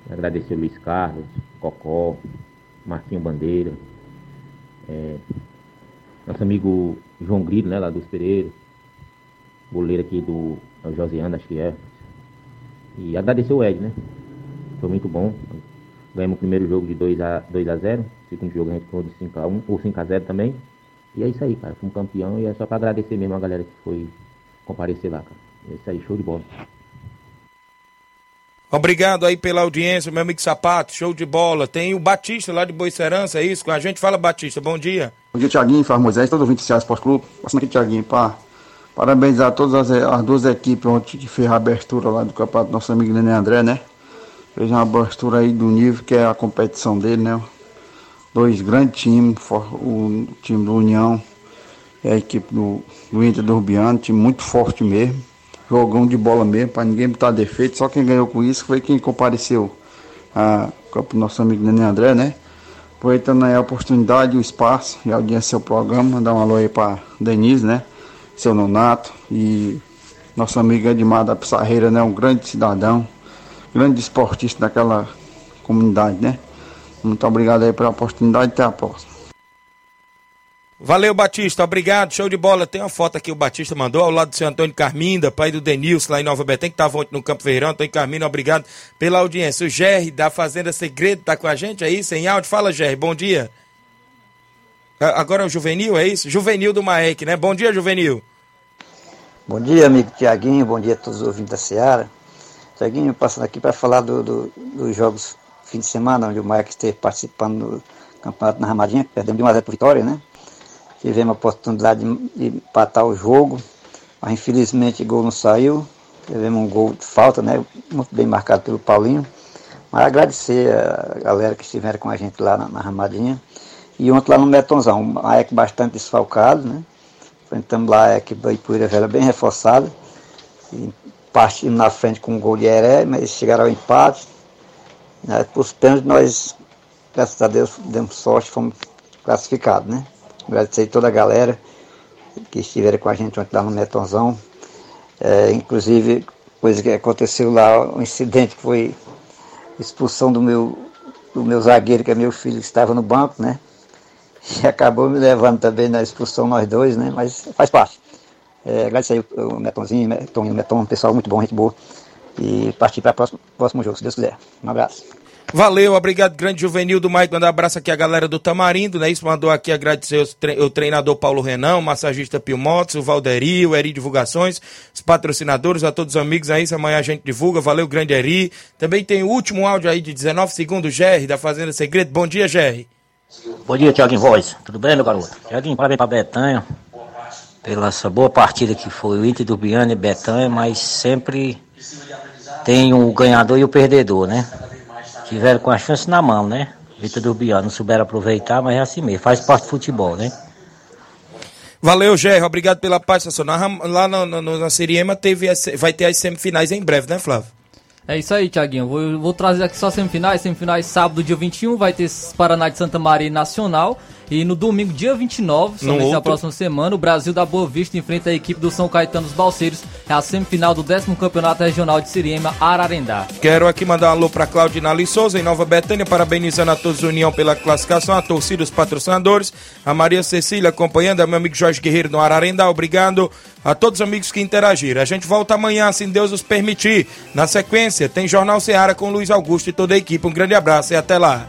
Speaker 16: Agradecer Luiz Carlos, Cocó, Marquinho Bandeira, é, nosso amigo João Grilo, né, lá dos Pereira, goleiro aqui do é Josiano, acho que é. E agradecer o Ed, né? Foi muito bom. Ganhamos o primeiro jogo de 2 a, 2 a 0 segundo jogo a gente ficou de 5 a 1 ou 5 a 0 também. E é isso aí, cara. Fomos campeão e é só para agradecer mesmo a galera que foi comparecer lá, cara. É isso aí, show de bola.
Speaker 1: Obrigado aí pela audiência, meu amigo Sapato, show de bola. Tem o Batista lá de Boicerança, é isso? Com a gente fala, Batista, bom dia.
Speaker 17: Bom dia, Tiaguinho, Fábio Moisés, todo ouvinte do Ceará Esporte Clube. Passando aqui, Tiaguinho, para Parabenizar todas as, as duas equipes ontem que fez a abertura lá do campeonato nosso amigo Nenê André, né? Fez uma abertura aí do nível que é a competição dele, né? Dois grandes times, o time do União e a equipe do, do Inter do Rubiano, time muito forte mesmo. Jogão de bola mesmo, para ninguém botar defeito. Só quem ganhou com isso foi quem compareceu a campo nosso amigo Nenê André, né? Aproveitando aí a oportunidade, o espaço e a audiência do programa, mandar um alô aí para Denise, né? Seu Nonato e nosso amigo Edmar da Pissarreira, né? Um grande cidadão, grande esportista daquela comunidade, né? Muito obrigado aí pela oportunidade, até a próxima.
Speaker 1: Valeu, Batista, obrigado, show de bola. Tem uma foto aqui o Batista mandou ao lado do seu Antônio Carminda, pai do Denilson lá em Nova Betém, que estava ontem no Campo Verão. Antônio Carminda, obrigado pela audiência. O Gerry da Fazenda Segredo tá com a gente, é isso? Em áudio, fala, Gerry, bom dia. Agora é o Juvenil, é isso? Juvenil do Maek, né? Bom dia, Juvenil.
Speaker 18: Bom dia, amigo Tiaguinho, bom dia a todos os ouvintes da Seara. Tiaguinho, passando aqui para falar do, do, dos jogos fim de semana, onde o Maek esteve participando do campeonato na Ramadinha, perdemos de 1 a 0 por vitória, né? Tivemos a oportunidade de, empatar o jogo, mas infelizmente o gol não saiu. Tivemos um gol de falta, né? Muito bem marcado pelo Paulinho. Mas agradecer a galera que estiveram com a gente lá na, Ramadinha. E ontem lá no Metonzão, a EC bastante desfalcado, né? Enfrentamos lá a equipe da Ipuíra Velha bem reforçada. E partimos na frente com um gol de Heré, mas chegaram ao empate. Né? Por pênaltis nós, graças a Deus, demos sorte, fomos classificados, né? Agradecer toda a galera que estiveram com a gente ontem lá no Metonzão. É, inclusive, coisa que aconteceu lá, um incidente que foi expulsão do meu, do meu zagueiro, que é meu filho, que estava no banco, né? E [laughs] acabou me levando também na expulsão nós dois, né? Mas faz parte. É, agradecer aí o Metonzinho, Meton, Meton, pessoal muito bom, gente boa. E partir para o próximo, próximo jogo, se Deus quiser. Um abraço.
Speaker 1: Valeu, obrigado, grande juvenil do Mike. Mandar um abraço aqui a galera do Tamarindo, né? Isso mandou aqui agradecer o treinador Paulo Renan, o massagista Pio Motos, o Valderi, o Eri Divulgações, os patrocinadores, a todos os amigos aí. Amanhã a gente divulga. Valeu, grande Eri. Também tem o último áudio aí de 19 segundos, Gerry, da Fazenda Segredo. Bom dia, Gerry.
Speaker 19: Bom dia, Tiaguinho Voz. Tudo bem, meu garoto? Tiaguinho, parabéns pra Betanha pela essa boa partida que foi o Inter do Biane e Betanha, mas sempre tem o ganhador e o perdedor, né? Tiveram com a chance na mão, né? Vitor do Biano, não souberam aproveitar, mas é assim mesmo, faz parte do futebol, né?
Speaker 1: Valeu, Gerro, obrigado pela participação. Lá no, no, na Siriema teve, vai ter as semifinais em breve, né, Flávio?
Speaker 2: É isso aí, Tiaguinho. Vou, vou trazer aqui só semifinais. Semifinais sábado, dia 21, vai ter Paraná de Santa Maria Nacional. E no domingo, dia 29, somente na próxima semana, o Brasil da Boa Vista enfrenta a equipe do São Caetano dos Balseiros. É a semifinal do 10 Campeonato Regional de Siriema, Ararendá.
Speaker 1: Quero aqui mandar um alô para Claudina Souza, em Nova Betânia, parabenizando a todos União pela classificação, a torcida, os patrocinadores, a Maria Cecília acompanhando, a meu amigo Jorge Guerreiro no Ararendá. Obrigado a todos os amigos que interagiram. A gente volta amanhã, se Deus nos permitir. Na sequência, tem Jornal Seara com Luiz Augusto e toda a equipe. Um grande abraço e até lá.